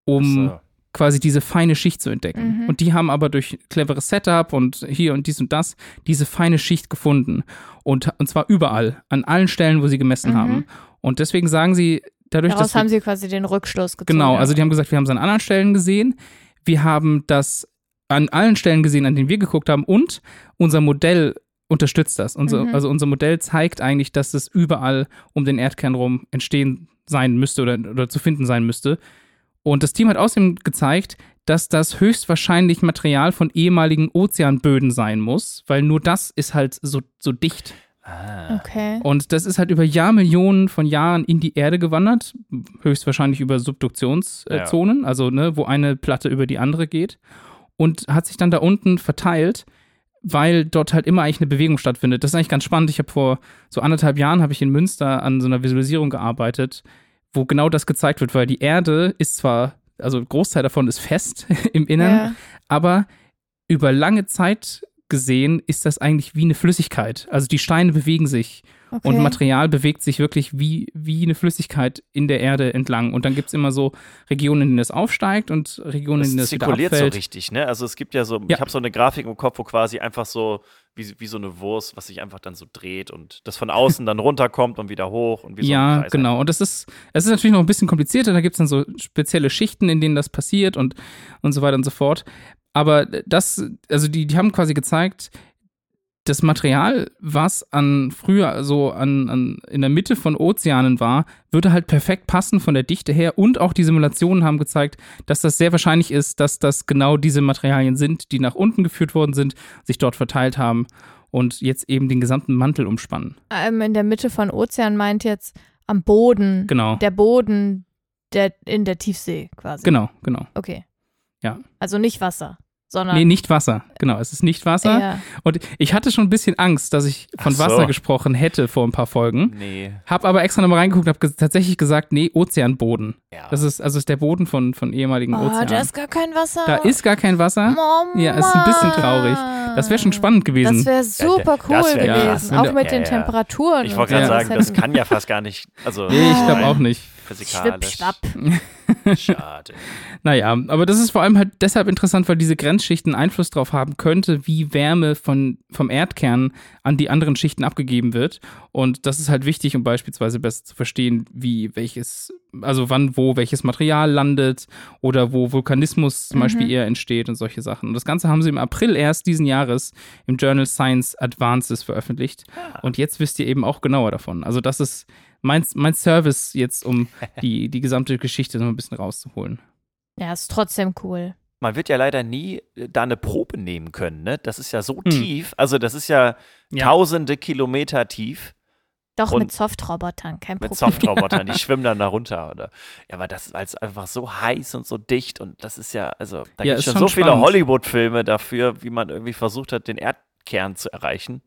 [SPEAKER 1] um
[SPEAKER 2] So.
[SPEAKER 1] Quasi diese feine Schicht zu entdecken.
[SPEAKER 3] Mhm.
[SPEAKER 1] Und die haben aber durch cleveres Setup und hier und dies und das diese feine Schicht gefunden. Und, und zwar überall, an allen Stellen, wo sie gemessen
[SPEAKER 3] Mhm.
[SPEAKER 1] haben. Und deswegen sagen sie, dadurch,
[SPEAKER 3] Daraus
[SPEAKER 1] dass wir,
[SPEAKER 3] haben sie quasi den Rückschluss gezogen.
[SPEAKER 1] Genau, also die haben gesagt, wir haben es an anderen Stellen gesehen. Wir haben das an allen Stellen gesehen, an denen wir geguckt haben. Und unser Modell unterstützt das. Unser,
[SPEAKER 3] Mhm.
[SPEAKER 1] Also unser Modell zeigt eigentlich, dass es überall um den Erdkern rum entstehen sein müsste oder, oder zu finden sein müsste. Und das Team hat außerdem gezeigt, dass das höchstwahrscheinlich Material von ehemaligen Ozeanböden sein muss, weil nur das ist halt so, so dicht.
[SPEAKER 2] Ah.
[SPEAKER 3] Okay.
[SPEAKER 1] Und das ist halt über Jahrmillionen von Jahren in die Erde gewandert, höchstwahrscheinlich über Subduktionszonen, also ne, wo eine Platte über die andere geht und hat sich dann da unten verteilt, weil dort halt immer eigentlich eine Bewegung stattfindet. Das ist eigentlich ganz spannend. Ich habe vor so anderthalb Jahren habe ich in Münster an so einer Visualisierung gearbeitet, wo genau das gezeigt wird, weil die Erde ist zwar, also ein Großteil davon ist fest (laughs) im Innern,
[SPEAKER 3] Ja.
[SPEAKER 1] aber über lange Zeit gesehen ist das eigentlich wie eine Flüssigkeit. Also die Steine bewegen sich
[SPEAKER 3] Okay.
[SPEAKER 1] und Material bewegt sich wirklich wie, wie eine Flüssigkeit in der Erde entlang. Und dann gibt es immer so Regionen, in denen es aufsteigt und Regionen, in denen es wieder
[SPEAKER 2] zirkuliert so
[SPEAKER 1] abfällt.
[SPEAKER 2] richtig, ne? Also es gibt ja so,
[SPEAKER 1] Ja.
[SPEAKER 2] ich habe so eine Grafik im Kopf, wo quasi einfach so, wie, wie so eine Wurst, was sich einfach dann so dreht und das von außen dann runterkommt und wieder hoch und wie so ein
[SPEAKER 1] ja, genau. Und das ist, es ist natürlich noch ein bisschen komplizierter. Da gibt es dann so spezielle Schichten, in denen das passiert und, und so weiter und so fort. Aber das, also die, die haben quasi gezeigt, das Material, was an früher so an, an in der Mitte von Ozeanen war, würde halt perfekt passen von der Dichte her und auch die Simulationen haben gezeigt, dass das sehr wahrscheinlich ist, dass das genau diese Materialien sind, die nach unten geführt worden sind, sich dort verteilt haben und jetzt eben den gesamten Mantel umspannen.
[SPEAKER 3] ähm, in der Mitte von Ozean meint jetzt am Boden.
[SPEAKER 1] Genau.
[SPEAKER 3] Der Boden der, in der Tiefsee quasi.
[SPEAKER 1] Genau, genau.
[SPEAKER 3] Okay.
[SPEAKER 1] Ja.
[SPEAKER 3] Also nicht Wasser, sondern.
[SPEAKER 1] Nee, nicht Wasser. Genau, es ist nicht Wasser.
[SPEAKER 3] Ja.
[SPEAKER 1] Und ich hatte schon ein bisschen Angst, dass ich von
[SPEAKER 2] so.
[SPEAKER 1] Wasser gesprochen hätte vor ein paar Folgen.
[SPEAKER 2] Nee.
[SPEAKER 1] Hab aber extra nochmal reingeguckt und hab ge tatsächlich gesagt, nee, Ozeanboden.
[SPEAKER 2] Ja.
[SPEAKER 1] Das ist, also ist der Boden von, von ehemaligen
[SPEAKER 3] Oh,
[SPEAKER 1] Ozeanen.
[SPEAKER 3] da ist gar kein Wasser.
[SPEAKER 1] da ist gar kein Wasser.
[SPEAKER 3] Oh,
[SPEAKER 1] Ja, ist ein bisschen traurig. Das wäre schon spannend gewesen.
[SPEAKER 3] Das wäre super cool
[SPEAKER 2] das wär
[SPEAKER 3] gewesen. auch mit
[SPEAKER 2] Ja,
[SPEAKER 3] den
[SPEAKER 2] ja.
[SPEAKER 3] Temperaturen.
[SPEAKER 2] ich wollte gerade sagen, das kann ja fast gar nicht. Also
[SPEAKER 1] nee, ich glaube auch nicht.
[SPEAKER 3] Schwipp,
[SPEAKER 2] Physikalisch.
[SPEAKER 3] schwapp.
[SPEAKER 2] Schade. (laughs)
[SPEAKER 1] Naja, aber das ist vor allem halt deshalb interessant, weil diese Grenzschichten Einfluss darauf haben könnte, wie Wärme von, vom Erdkern an die anderen Schichten abgegeben wird. Und das ist halt wichtig, um beispielsweise besser zu verstehen, wie welches, also wann, wo welches Material landet oder wo Vulkanismus zum
[SPEAKER 3] Mhm.
[SPEAKER 1] Beispiel eher entsteht und solche Sachen. Und das Ganze haben sie im April erst diesen Jahres im Journal Science Advances veröffentlicht. Und jetzt wisst ihr eben auch genauer davon. Also das ist mein, mein Service jetzt, um die, die gesamte Geschichte noch ein bisschen rauszuholen.
[SPEAKER 3] Ja, ist trotzdem cool.
[SPEAKER 2] Man wird ja leider nie äh, da eine Probe nehmen können, ne? Das ist ja so
[SPEAKER 1] Hm.
[SPEAKER 2] tief. Also, das ist ja,
[SPEAKER 1] Ja.
[SPEAKER 2] tausende Kilometer tief
[SPEAKER 3] Doch
[SPEAKER 2] Und-
[SPEAKER 3] mit Softrobotern, kein
[SPEAKER 2] mit
[SPEAKER 3] Problem.
[SPEAKER 2] Softrobotern, die (laughs) schwimmen dann da runter. Oder? Ja, aber das ist als einfach so heiß und so dicht und das ist ja, also, da
[SPEAKER 1] Ja,
[SPEAKER 2] gibt es schon so viele
[SPEAKER 1] spannend.
[SPEAKER 2] Hollywood-Filme dafür, wie man irgendwie versucht hat, den Erdkern zu erreichen.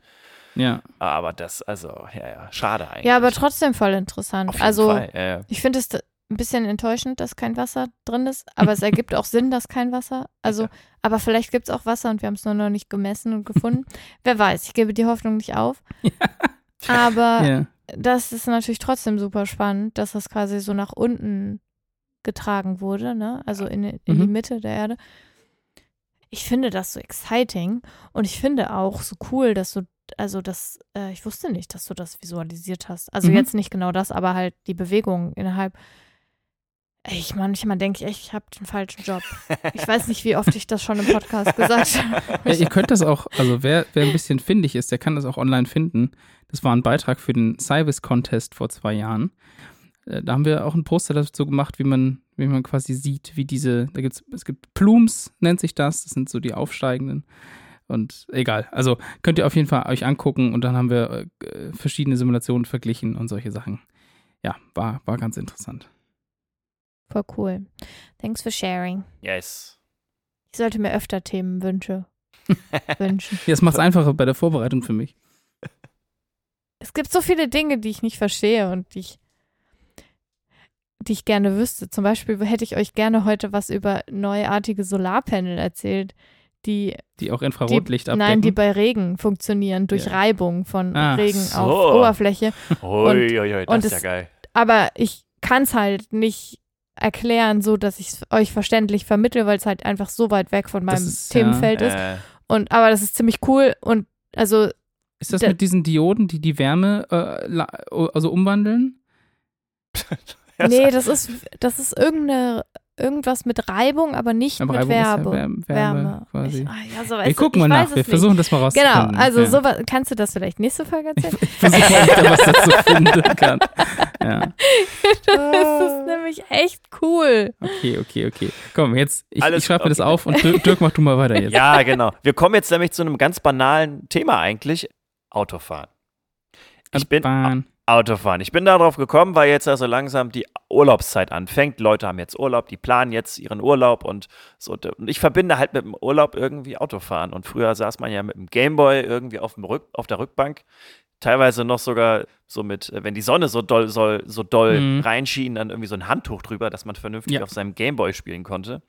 [SPEAKER 1] Ja.
[SPEAKER 2] Aber das, also, ja, ja, schade eigentlich.
[SPEAKER 3] Ja, aber trotzdem voll interessant.
[SPEAKER 2] Auf jeden
[SPEAKER 3] also,
[SPEAKER 2] Fall. Ja, ja.
[SPEAKER 3] ich finde es ein bisschen enttäuschend, dass kein Wasser drin ist, aber es ergibt auch Sinn, dass kein Wasser. Also,
[SPEAKER 2] Ja.
[SPEAKER 3] aber vielleicht gibt es auch Wasser und wir haben es nur noch nicht gemessen und gefunden. (laughs) Wer weiß, ich gebe die Hoffnung nicht auf. (laughs) Aber
[SPEAKER 1] ja.
[SPEAKER 3] das ist natürlich trotzdem super spannend, dass das quasi so nach unten getragen wurde, ne? Also in, in die
[SPEAKER 1] Mhm.
[SPEAKER 3] Mitte der Erde. Ich finde das so exciting und ich finde auch so cool, dass du, also das, äh, ich wusste nicht, dass du das visualisiert hast. Also
[SPEAKER 1] Mhm.
[SPEAKER 3] jetzt nicht genau das, aber halt die Bewegung innerhalb. Ich manchmal denke ich echt, ich habe den falschen Job. Ich weiß nicht, wie oft ich das schon im Podcast gesagt (laughs) habe.
[SPEAKER 1] Ja, ihr könnt das auch, also wer, wer ein bisschen findig ist, der kann das auch online finden. Das war ein Beitrag für den Cyvis Contest vor zwei Jahren. Äh, Da haben wir auch ein Poster dazu gemacht, wie man, wie man quasi sieht, wie diese, da gibt's, es gibt Plumes, nennt sich das, das sind so die aufsteigenden. Und egal, also könnt ihr auf jeden Fall euch angucken und dann haben wir äh, verschiedene Simulationen verglichen und solche Sachen. Ja, war, war ganz interessant.
[SPEAKER 3] Voll cool. Thanks for sharing.
[SPEAKER 2] Yes.
[SPEAKER 3] Ich sollte mir öfter Themenwünsche (laughs) wünschen.
[SPEAKER 1] Ja, es macht es einfacher bei der Vorbereitung für mich.
[SPEAKER 3] Es gibt so viele Dinge, die ich nicht verstehe und die ich, die ich gerne wüsste. Zum Beispiel hätte ich euch gerne heute was über neuartige Solarpanel erzählt, die,
[SPEAKER 1] Die auch Infrarotlicht
[SPEAKER 3] die
[SPEAKER 1] abdecken.
[SPEAKER 3] nein, die bei Regen funktionieren durch
[SPEAKER 1] Ja.
[SPEAKER 3] Reibung von
[SPEAKER 1] Ach
[SPEAKER 3] Regen
[SPEAKER 2] so.
[SPEAKER 3] auf Oberfläche.
[SPEAKER 2] Ui, ui, ui, das
[SPEAKER 3] und
[SPEAKER 2] ist ja
[SPEAKER 3] es-
[SPEAKER 2] geil.
[SPEAKER 3] Aber ich kann es halt nicht erklären, so dass ich es euch verständlich vermittle, weil es halt einfach so weit weg von
[SPEAKER 1] Das
[SPEAKER 3] meinem
[SPEAKER 1] ist, ja,
[SPEAKER 3] Themenfeld ist.
[SPEAKER 2] Äh,
[SPEAKER 3] Und aber das ist ziemlich cool und also
[SPEAKER 1] Ist das
[SPEAKER 3] Da-
[SPEAKER 1] mit diesen Dioden, die die Wärme äh, also umwandeln?
[SPEAKER 3] nee, das ist das ist irgendeine irgendwas mit Reibung, aber nicht
[SPEAKER 1] Aber
[SPEAKER 3] mit
[SPEAKER 1] Reibung ist ja
[SPEAKER 3] Wärme.
[SPEAKER 1] Wärme, Wärme quasi.
[SPEAKER 3] Ich, ah, ja, so,
[SPEAKER 1] Wir gucken
[SPEAKER 3] ich
[SPEAKER 1] mal
[SPEAKER 3] weiß
[SPEAKER 1] nach. Wir
[SPEAKER 3] es
[SPEAKER 1] versuchen das mal
[SPEAKER 3] nicht. Genau,
[SPEAKER 1] rauszufinden.
[SPEAKER 3] also
[SPEAKER 1] ja.
[SPEAKER 3] sowas kannst du das vielleicht nächste Folge erzählen?
[SPEAKER 1] Ich (laughs) versuche mal, ich da was dazu (laughs) finden kann. Ja. (laughs)
[SPEAKER 3] das ist nämlich echt cool.
[SPEAKER 1] Okay, okay, okay. Komm, jetzt, ich,
[SPEAKER 2] Alles-
[SPEAKER 1] ich schreibe mir das
[SPEAKER 2] okay.
[SPEAKER 1] auf und Dirk, Dirk, mach du mal weiter jetzt.
[SPEAKER 2] ja, genau. Wir kommen jetzt nämlich zu einem ganz banalen Thema eigentlich. Autofahren. Ich bin
[SPEAKER 1] Bahn.
[SPEAKER 2] Autofahren. Ich bin darauf gekommen, weil jetzt also langsam die Urlaubszeit anfängt. Leute haben jetzt Urlaub, die planen jetzt ihren Urlaub und so. Und ich verbinde halt mit dem Urlaub irgendwie Autofahren. Und früher saß man ja mit dem Gameboy irgendwie auf, dem Rück, auf der Rückbank. Teilweise noch sogar so mit, äh, wenn die Sonne so doll, soll, so doll
[SPEAKER 1] Mhm.
[SPEAKER 2] reinschien, dann irgendwie so ein Handtuch drüber, dass man vernünftig
[SPEAKER 1] Ja.
[SPEAKER 2] auf seinem Gameboy spielen konnte.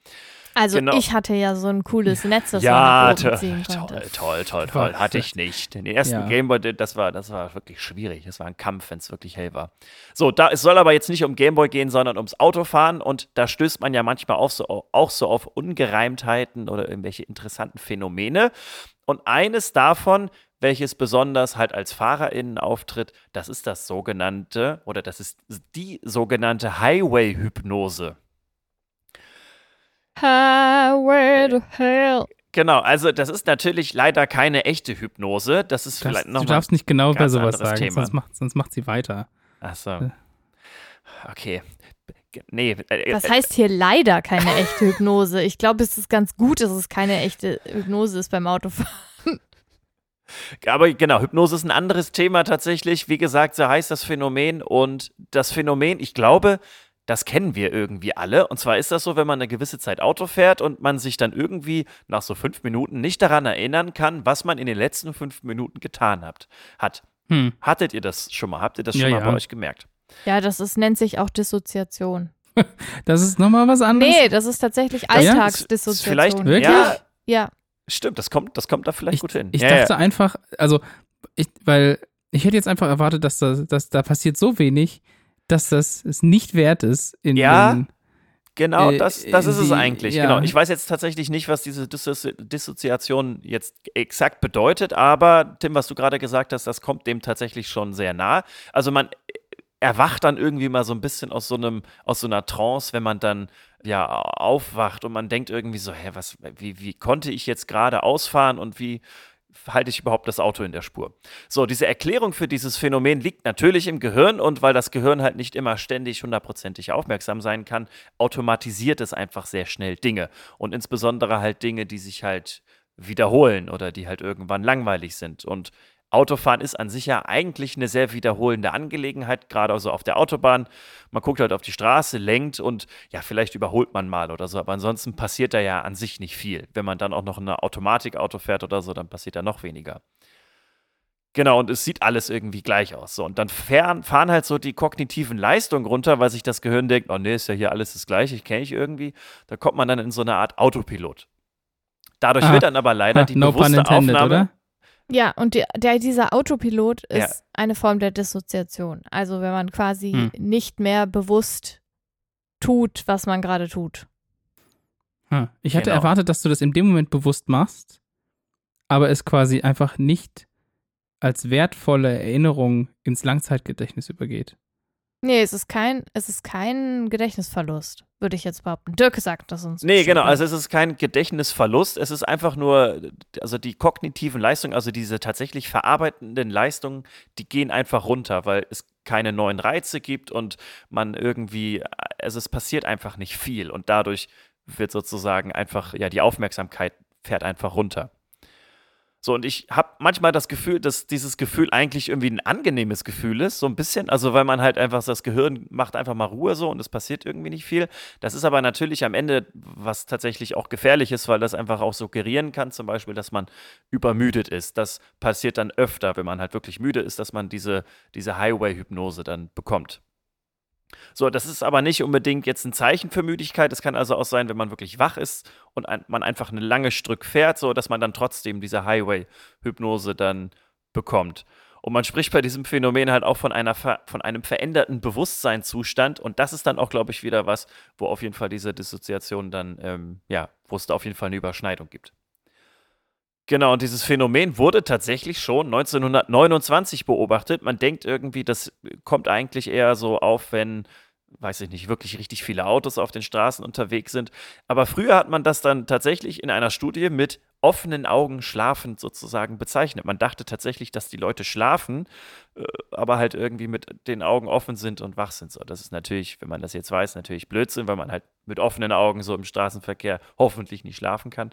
[SPEAKER 3] Also
[SPEAKER 2] Genau.
[SPEAKER 3] ich hatte ja so ein cooles Netz, das
[SPEAKER 2] ja,
[SPEAKER 3] man nach ziehen
[SPEAKER 2] toll,
[SPEAKER 3] konnte.
[SPEAKER 2] toll, toll, toll. Hatte ich nicht. Den ersten
[SPEAKER 1] Ja.
[SPEAKER 2] Gameboy, das war, das war wirklich schwierig. Das war ein Kampf, wenn es wirklich hell war. So, da, es soll aber jetzt nicht um Gameboy gehen, sondern ums Autofahren. Und da stößt man ja manchmal auch so, auch so auf Ungereimtheiten oder irgendwelche interessanten Phänomene. Und eines davon, welches besonders halt als FahrerInnen auftritt, das ist das sogenannte, oder das ist die sogenannte Highway-Hypnose.
[SPEAKER 3] Highway to hell.
[SPEAKER 2] Genau, also das ist natürlich leider keine echte Hypnose. Das ist
[SPEAKER 1] Das,
[SPEAKER 2] vielleicht
[SPEAKER 1] du
[SPEAKER 2] noch mal
[SPEAKER 1] darfst nicht genau bei sowas sagen,
[SPEAKER 2] Thema.
[SPEAKER 1] sonst macht, sonst macht sie weiter.
[SPEAKER 2] Ach so. Okay. Nee. Äh,
[SPEAKER 3] Was
[SPEAKER 2] äh,
[SPEAKER 3] heißt hier leider keine echte Hypnose? Ich glaube, es ist ganz gut, dass es keine echte Hypnose ist beim Autofahren.
[SPEAKER 2] Aber genau, Hypnose ist ein anderes Thema tatsächlich. Wie gesagt, so heißt das Phänomen. Und das Phänomen, ich glaube, das kennen wir irgendwie alle. Und zwar ist das so, wenn man eine gewisse Zeit Auto fährt und man sich dann irgendwie nach so fünf Minuten nicht daran erinnern kann, was man in den letzten fünf Minuten getan hat. hat.
[SPEAKER 1] Hm.
[SPEAKER 2] Hattet ihr das schon mal? Habt ihr das
[SPEAKER 1] Ja,
[SPEAKER 2] schon mal
[SPEAKER 1] ja.
[SPEAKER 2] bei euch gemerkt?
[SPEAKER 3] Ja, das ist, nennt sich auch Dissoziation. (laughs)
[SPEAKER 1] Das ist nochmal was anderes.
[SPEAKER 3] Nee, das ist tatsächlich
[SPEAKER 1] Das ist-
[SPEAKER 3] Alltagsdissoziation.
[SPEAKER 2] Vielleicht,
[SPEAKER 1] Wirklich?
[SPEAKER 2] ja,
[SPEAKER 3] Ja,
[SPEAKER 2] stimmt, das kommt, das kommt da vielleicht
[SPEAKER 1] Ich,
[SPEAKER 2] gut hin.
[SPEAKER 1] ich
[SPEAKER 2] ja,
[SPEAKER 1] dachte
[SPEAKER 2] ja.
[SPEAKER 1] einfach, also, ich, weil ich hätte jetzt einfach erwartet, dass da, dass da passiert so wenig, dass das es nicht wert ist, in
[SPEAKER 2] Ja.
[SPEAKER 1] den,
[SPEAKER 2] Genau,
[SPEAKER 1] Äh,
[SPEAKER 2] das, das ist es
[SPEAKER 1] die-
[SPEAKER 2] eigentlich.
[SPEAKER 1] ja.
[SPEAKER 2] Genau. Ich weiß jetzt tatsächlich nicht, was diese Dissozi Dissoziation jetzt exakt bedeutet, aber Tim, was du gerade gesagt hast, das kommt dem tatsächlich schon sehr nah. Also man erwacht dann irgendwie mal so ein bisschen aus so einem, aus so einer Trance, wenn man dann ja aufwacht und man denkt irgendwie so, hä, was, wie, wie konnte ich jetzt gerade ausfahren und wie halte ich überhaupt das Auto in der Spur? So, diese Erklärung für dieses Phänomen liegt natürlich im Gehirn und weil das Gehirn halt nicht immer ständig hundertprozentig aufmerksam sein kann, automatisiert es einfach sehr schnell Dinge und insbesondere halt Dinge, die sich halt wiederholen oder die halt irgendwann langweilig sind und Autofahren ist an sich ja eigentlich eine sehr wiederholende Angelegenheit, gerade also auf der Autobahn. Man guckt halt auf die Straße, lenkt und ja, vielleicht überholt man mal oder so, aber ansonsten passiert da ja an sich nicht viel. Wenn man dann auch noch eine Automatikauto fährt oder so, dann passiert da noch weniger. Genau, und es sieht alles irgendwie gleich aus. So, und dann fahren, fahren halt so die kognitiven Leistungen runter, weil sich das Gehirn denkt, oh nee, ist ja hier alles das Gleiche, ich kenne ich irgendwie. Da kommt man dann in so eine Art Autopilot. Dadurch
[SPEAKER 1] Ah.
[SPEAKER 2] wird dann aber leider
[SPEAKER 1] Ah,
[SPEAKER 2] die
[SPEAKER 1] no
[SPEAKER 2] bewusste Aufnahme.
[SPEAKER 1] oder?
[SPEAKER 3] Ja, und der, der, dieser Autopilot ist
[SPEAKER 2] Ja.
[SPEAKER 3] eine Form der Dissoziation. Also wenn man quasi
[SPEAKER 1] Hm.
[SPEAKER 3] nicht mehr bewusst tut, was man gerade tut.
[SPEAKER 1] Hm. Ich hatte
[SPEAKER 2] Genau.
[SPEAKER 1] erwartet, dass du das in dem Moment bewusst machst, aber es quasi einfach nicht als wertvolle Erinnerung ins Langzeitgedächtnis übergeht.
[SPEAKER 3] Nee, es ist kein, es ist kein Gedächtnisverlust, würde ich jetzt behaupten. Dirk sagt das uns.
[SPEAKER 2] Nee, genau.
[SPEAKER 3] noch.
[SPEAKER 2] Also es ist kein Gedächtnisverlust. Es ist einfach nur, also die kognitiven Leistungen, also diese tatsächlich verarbeitenden Leistungen, die gehen einfach runter, weil es keine neuen Reize gibt und man irgendwie, also es passiert einfach nicht viel und dadurch wird sozusagen einfach, ja, die Aufmerksamkeit fährt einfach runter. So, und ich habe manchmal das Gefühl, dass dieses Gefühl eigentlich irgendwie ein angenehmes Gefühl ist, so ein bisschen. Also, weil man halt einfach das Gehirn macht einfach mal Ruhe so und es passiert irgendwie nicht viel. Das ist aber natürlich am Ende, was tatsächlich auch gefährlich ist, weil das einfach auch suggerieren kann, zum Beispiel, dass man übermüdet ist. Das passiert dann öfter, wenn man halt wirklich müde ist, dass man diese, diese Highway-Hypnose dann bekommt. So, das ist aber nicht unbedingt jetzt ein Zeichen für Müdigkeit. Es kann also auch sein, wenn man wirklich wach ist und ein, man einfach eine lange Stück fährt, so dass man dann trotzdem diese Highway-Hypnose dann bekommt. Und man spricht bei diesem Phänomen halt auch von, einer, von einem veränderten Bewusstseinszustand. Und das ist dann auch, glaube ich, wieder was, wo auf jeden Fall diese Dissoziation dann, ähm, ja, wo es da auf jeden Fall eine Überschneidung gibt. Genau, und dieses Phänomen wurde tatsächlich schon 1929 beobachtet. Man denkt irgendwie, das kommt eigentlich eher so auf, wenn, weiß ich nicht, wirklich richtig viele Autos auf den Straßen unterwegs sind. Aber früher hat man das dann tatsächlich in einer Studie mit offenen Augen schlafend sozusagen bezeichnet. Man dachte tatsächlich, dass die Leute schlafen, äh, aber halt irgendwie mit den Augen offen sind und wach sind. So, das ist natürlich, wenn man das jetzt weiß, natürlich Blödsinn, weil man halt mit offenen Augen so im Straßenverkehr hoffentlich nicht schlafen kann.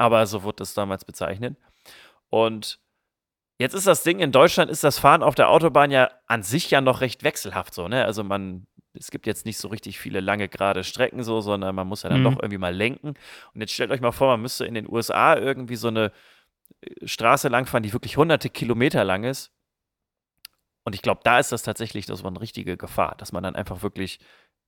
[SPEAKER 2] Aber so wurde das damals bezeichnet. Und jetzt ist das Ding, in Deutschland ist das Fahren auf der Autobahn ja an sich ja noch recht wechselhaft so, ne? Also man, es gibt jetzt nicht so richtig viele lange gerade Strecken so, sondern man muss ja dann
[SPEAKER 1] Mhm.
[SPEAKER 2] doch irgendwie mal lenken. Und jetzt stellt euch mal vor, man müsste in den USA irgendwie so eine äh, Straße langfahren, die wirklich hunderte Kilometer lang ist. Und ich glaube, da ist das tatsächlich das war eine richtige Gefahr, dass man dann einfach wirklich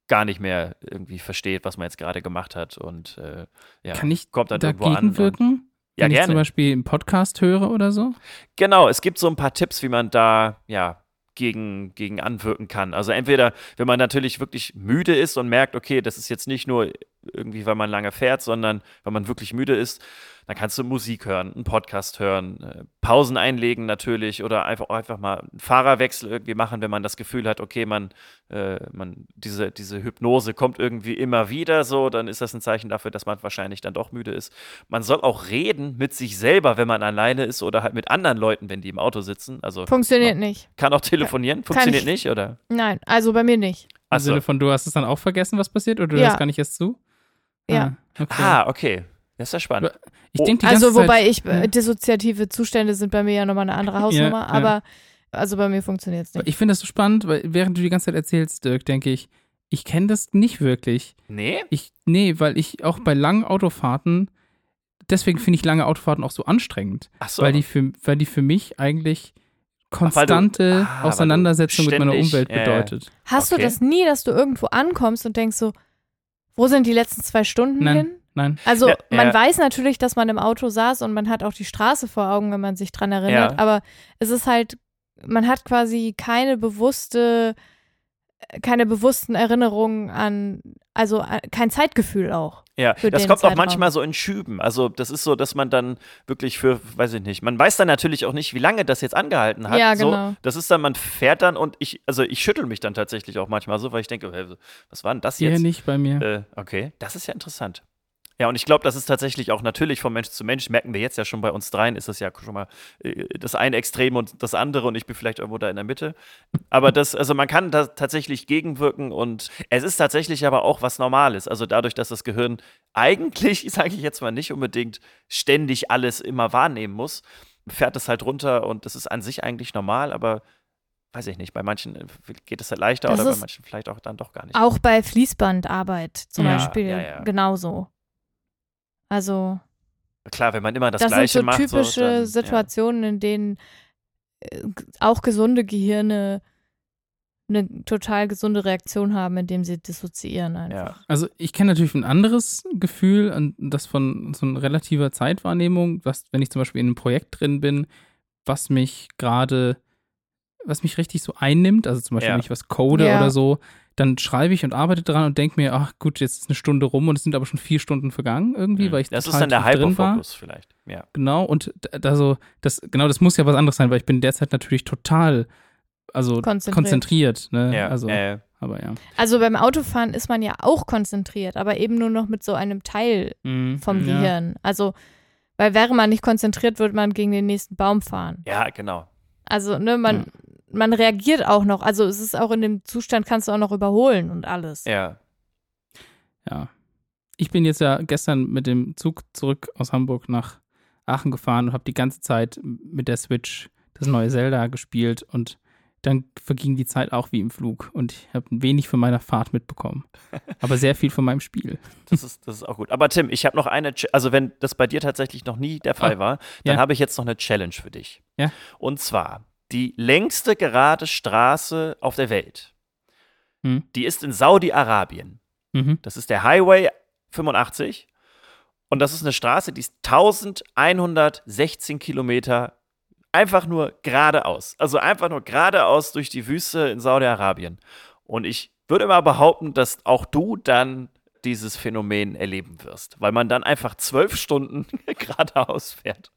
[SPEAKER 2] gar nicht mehr irgendwie versteht, was man jetzt gerade gemacht hat und äh, ja,
[SPEAKER 1] Kann ich
[SPEAKER 2] kommt dann irgendwo
[SPEAKER 1] dagegen
[SPEAKER 2] an. Und,
[SPEAKER 1] wirken?
[SPEAKER 2] ja,
[SPEAKER 1] wenn ich zum
[SPEAKER 2] gerne.
[SPEAKER 1] Beispiel einen Podcast höre oder so?
[SPEAKER 2] Genau, es gibt so ein paar Tipps, wie man da, ja, gegen, gegen anwirken kann. Also entweder, wenn man natürlich wirklich müde ist und merkt, okay, das ist jetzt nicht nur irgendwie, weil man lange fährt, sondern weil man wirklich müde ist, dann kannst du Musik hören, einen Podcast hören, äh, Pausen einlegen natürlich oder einfach einfach mal einen Fahrerwechsel irgendwie machen, wenn man das Gefühl hat, okay, man, äh, man diese, diese Hypnose kommt irgendwie immer wieder so, dann ist das ein Zeichen dafür, dass man wahrscheinlich dann doch müde ist. Man soll auch reden mit sich selber, wenn man alleine ist oder halt mit anderen Leuten, wenn die im Auto sitzen. Also
[SPEAKER 3] Funktioniert nicht.
[SPEAKER 2] kann auch telefonieren, funktioniert
[SPEAKER 3] ich-
[SPEAKER 2] nicht, oder?
[SPEAKER 3] Nein, also bei mir nicht.
[SPEAKER 1] Im
[SPEAKER 2] Achso.
[SPEAKER 1] Sinne von, du hast es dann auch vergessen, was passiert, oder du
[SPEAKER 3] Ja.
[SPEAKER 1] hörst gar nicht erst zu?
[SPEAKER 3] Ja.
[SPEAKER 1] Ah, okay.
[SPEAKER 2] Ah, okay. Das ist ja spannend.
[SPEAKER 1] Ich
[SPEAKER 2] Oh.
[SPEAKER 1] denke die
[SPEAKER 3] Also
[SPEAKER 1] ganze Zeit,
[SPEAKER 3] wobei ich, äh,
[SPEAKER 1] ja.
[SPEAKER 3] dissoziative Zustände sind bei mir ja nochmal eine andere Hausnummer,
[SPEAKER 1] ja.
[SPEAKER 3] aber also bei mir funktioniert es nicht.
[SPEAKER 1] Ich finde das so spannend, weil während du die ganze Zeit erzählst, Dirk, denke ich, ich kenne das nicht wirklich.
[SPEAKER 2] Nee?
[SPEAKER 1] Ich, nee, weil ich auch bei langen Autofahrten, deswegen finde ich lange Autofahrten auch so anstrengend,
[SPEAKER 2] Achso.
[SPEAKER 1] weil, die für, weil die für mich eigentlich
[SPEAKER 2] du-
[SPEAKER 1] konstante
[SPEAKER 2] ah, du
[SPEAKER 1] Auseinandersetzung mit meiner Umwelt
[SPEAKER 2] ja.
[SPEAKER 1] bedeutet.
[SPEAKER 3] Hast
[SPEAKER 2] okay.
[SPEAKER 3] du das nie, dass du irgendwo ankommst und denkst so, wo sind die letzten zwei Stunden
[SPEAKER 1] Nein.
[SPEAKER 3] hin?
[SPEAKER 1] Nein.
[SPEAKER 3] Also
[SPEAKER 2] Ja,
[SPEAKER 3] man
[SPEAKER 2] ja.
[SPEAKER 3] weiß natürlich, dass man im Auto saß und man hat auch die Straße vor Augen, wenn man sich dran erinnert,
[SPEAKER 2] Ja.
[SPEAKER 3] aber es ist halt, man hat quasi keine bewusste keine bewussten Erinnerungen an, also äh, kein Zeitgefühl auch.
[SPEAKER 2] Ja, das kommt auch
[SPEAKER 3] Zeitraum.
[SPEAKER 2] manchmal so in Schüben. Also das ist so, dass man dann wirklich für, weiß ich nicht, man weiß dann natürlich auch nicht, wie lange das jetzt angehalten hat.
[SPEAKER 3] Ja,
[SPEAKER 2] so,
[SPEAKER 3] genau.
[SPEAKER 2] Das ist dann, man fährt dann und ich, also ich schüttel mich dann tatsächlich auch manchmal so, weil ich denke, was war denn das
[SPEAKER 1] Hier
[SPEAKER 2] jetzt?
[SPEAKER 1] nicht bei mir.
[SPEAKER 2] Äh, okay, das ist ja interessant. Ja, und ich glaube, das ist tatsächlich auch natürlich von Mensch zu Mensch, merken wir jetzt ja schon bei uns dreien, ist das ja schon mal äh, das eine Extrem und das andere und ich bin vielleicht irgendwo da in der Mitte. Aber das, also man kann da tatsächlich gegenwirken und es ist tatsächlich aber auch was Normales. Also dadurch, dass das Gehirn eigentlich, (laughs) sage ich jetzt mal, nicht unbedingt ständig alles immer wahrnehmen muss, fährt es halt runter und das ist an sich eigentlich normal, aber weiß ich nicht, bei manchen äh, geht es halt leichter
[SPEAKER 3] Das
[SPEAKER 2] oder bei manchen vielleicht auch dann doch gar nicht.
[SPEAKER 3] Auch bei Fließbandarbeit zum
[SPEAKER 1] Ja,
[SPEAKER 3] Beispiel
[SPEAKER 2] ja, ja.
[SPEAKER 3] genauso. Also
[SPEAKER 2] Klar, wenn man immer das,
[SPEAKER 3] das, sind
[SPEAKER 2] Gleiche
[SPEAKER 3] so
[SPEAKER 2] macht.
[SPEAKER 3] typische
[SPEAKER 2] so, dann, ja.
[SPEAKER 3] Situationen, in denen äh, auch gesunde Gehirne eine total gesunde Reaktion haben, indem sie dissoziieren einfach.
[SPEAKER 1] Also ich kenne natürlich ein anderes Gefühl, an das von so einer relativer Zeitwahrnehmung, was, wenn ich zum Beispiel in einem Projekt drin bin, was mich gerade, was mich richtig so einnimmt, also zum Beispiel,
[SPEAKER 2] Ja.
[SPEAKER 1] wenn ich was code
[SPEAKER 3] Ja.
[SPEAKER 1] oder so, dann schreibe ich und arbeite dran und denke mir, ach gut, jetzt ist eine Stunde rum und es sind aber schon vier Stunden vergangen irgendwie,
[SPEAKER 2] Mhm.
[SPEAKER 1] weil ich
[SPEAKER 2] Das ist dann der
[SPEAKER 1] tief drin war.
[SPEAKER 2] Hyperfokus vielleicht. Ja.
[SPEAKER 1] Genau, und also das, genau, das muss ja was anderes sein, weil ich bin derzeit natürlich total, also
[SPEAKER 3] Konzentriert.
[SPEAKER 1] konzentriert, ne?
[SPEAKER 2] Ja,
[SPEAKER 1] also,
[SPEAKER 2] äh,
[SPEAKER 1] aber ja.
[SPEAKER 3] Also beim Autofahren ist man ja auch konzentriert, aber eben nur noch mit so einem Teil
[SPEAKER 1] Mhm.
[SPEAKER 3] vom
[SPEAKER 1] ja.
[SPEAKER 3] Gehirn. Also, weil wäre man nicht konzentriert, würde man gegen den nächsten Baum fahren.
[SPEAKER 2] ja, genau.
[SPEAKER 3] Also, ne, man. Man reagiert auch noch. Also, es ist auch in dem Zustand, kannst du auch noch überholen und alles.
[SPEAKER 2] Ja.
[SPEAKER 1] Ja. Ich bin jetzt ja gestern mit dem Zug zurück aus Hamburg nach Aachen gefahren und habe die ganze Zeit mit der Switch das neue Zelda gespielt und dann verging die Zeit auch wie im Flug und ich habe wenig von meiner Fahrt mitbekommen, (laughs) aber sehr viel von meinem Spiel.
[SPEAKER 2] Das ist, das ist auch gut. Aber Tim, ich habe noch eine, Ch- also wenn das bei dir tatsächlich noch nie der Fall
[SPEAKER 1] Oh,
[SPEAKER 2] war, dann
[SPEAKER 1] ja.
[SPEAKER 2] habe ich jetzt noch eine Challenge für dich.
[SPEAKER 1] Ja.
[SPEAKER 2] Und zwar die längste gerade Straße auf der Welt.
[SPEAKER 1] Hm.
[SPEAKER 2] Die ist in Saudi-Arabien.
[SPEAKER 1] Mhm.
[SPEAKER 2] Das ist der Highway 85. Und das ist eine Straße, die ist 1116 Kilometer einfach nur geradeaus. Also einfach nur geradeaus durch die Wüste in Saudi-Arabien. Und ich würde mal behaupten, dass auch du dann dieses Phänomen erleben wirst, weil man dann einfach zwölf Stunden (laughs) geradeaus fährt.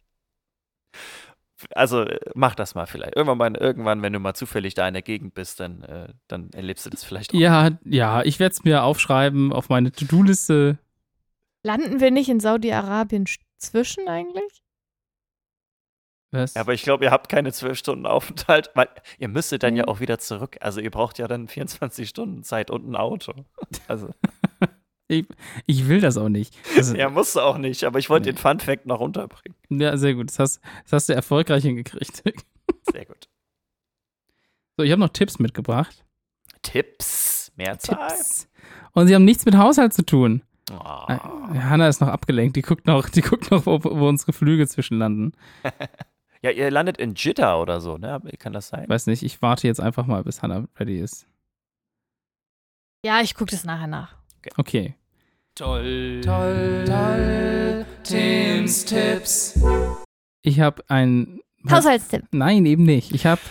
[SPEAKER 2] Also äh, mach das mal vielleicht. Irgendwann, mal, irgendwann, wenn du mal zufällig da in der Gegend bist, dann, äh, dann erlebst du das vielleicht auch.
[SPEAKER 1] Ja, ja, ich werde es mir aufschreiben auf meine To-Do-Liste.
[SPEAKER 3] Landen wir nicht in Saudi-Arabien sch- zwischen eigentlich?
[SPEAKER 1] Was?
[SPEAKER 2] Ja, aber ich glaube, ihr habt keine zwölf Stunden Aufenthalt, weil ihr müsstet dann ja
[SPEAKER 3] Mhm.
[SPEAKER 2] auch wieder zurück. Also ihr braucht ja dann 24 Stunden Zeit und ein Auto. Also, (laughs)
[SPEAKER 1] ich will das auch nicht. Also,
[SPEAKER 2] ja, musst du auch nicht, aber ich wollte
[SPEAKER 1] Nee.
[SPEAKER 2] den Fun Fact noch unterbringen.
[SPEAKER 1] ja, sehr gut. Das hast, das hast du erfolgreich hingekriegt.
[SPEAKER 2] Sehr gut.
[SPEAKER 1] So, ich habe noch Tipps mitgebracht.
[SPEAKER 2] Tipps, Mehrzahl.
[SPEAKER 1] Tipps. Und sie haben nichts mit Haushalt zu tun.
[SPEAKER 2] Oh.
[SPEAKER 1] Hanna ist noch abgelenkt. Die guckt noch, die guckt noch, wo, wo unsere Flüge zwischenlanden. (laughs)
[SPEAKER 2] Ja, ihr landet in Jitter oder so, ne? Kann das sein?
[SPEAKER 1] Weiß nicht, ich warte jetzt einfach mal, bis Hanna ready ist.
[SPEAKER 3] Ja, ich gucke das nachher nach.
[SPEAKER 1] Okay.
[SPEAKER 4] Toll, toll, toll, Tims Tipps.
[SPEAKER 1] Ich habe ein.
[SPEAKER 3] Haushaltstipp.
[SPEAKER 1] Nein, eben nicht. Ich habe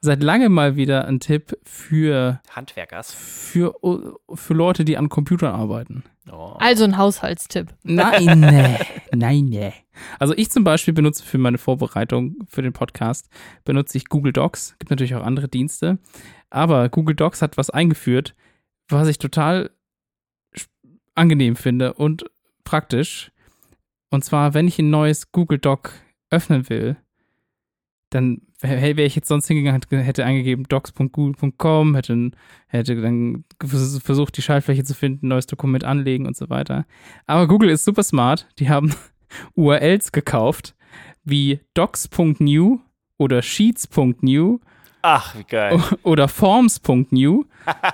[SPEAKER 1] seit langem mal wieder einen Tipp für,
[SPEAKER 2] Handwerkers.
[SPEAKER 1] für, für Leute, die an Computern arbeiten.
[SPEAKER 2] Oh.
[SPEAKER 3] Also ein Haushaltstipp.
[SPEAKER 1] Nein, (laughs) nee, nein, nee. Also ich zum Beispiel benutze für meine Vorbereitung für den Podcast, benutze ich Google Docs. Gibt natürlich auch andere Dienste. Aber Google Docs hat was eingeführt, was ich total angenehm finde und praktisch. Und zwar, wenn ich ein neues Google Doc öffnen will, dann wäre ich jetzt sonst hingegangen, hätte- eingegeben docs.google.com, hätte, hätte dann vers- versucht, die Schaltfläche zu finden, neues Dokument anlegen und so weiter. Aber Google ist super smart. Die haben (laughs) URLs gekauft, wie docs.new oder sheets.new
[SPEAKER 2] Ach, wie geil.
[SPEAKER 1] oder forms.new.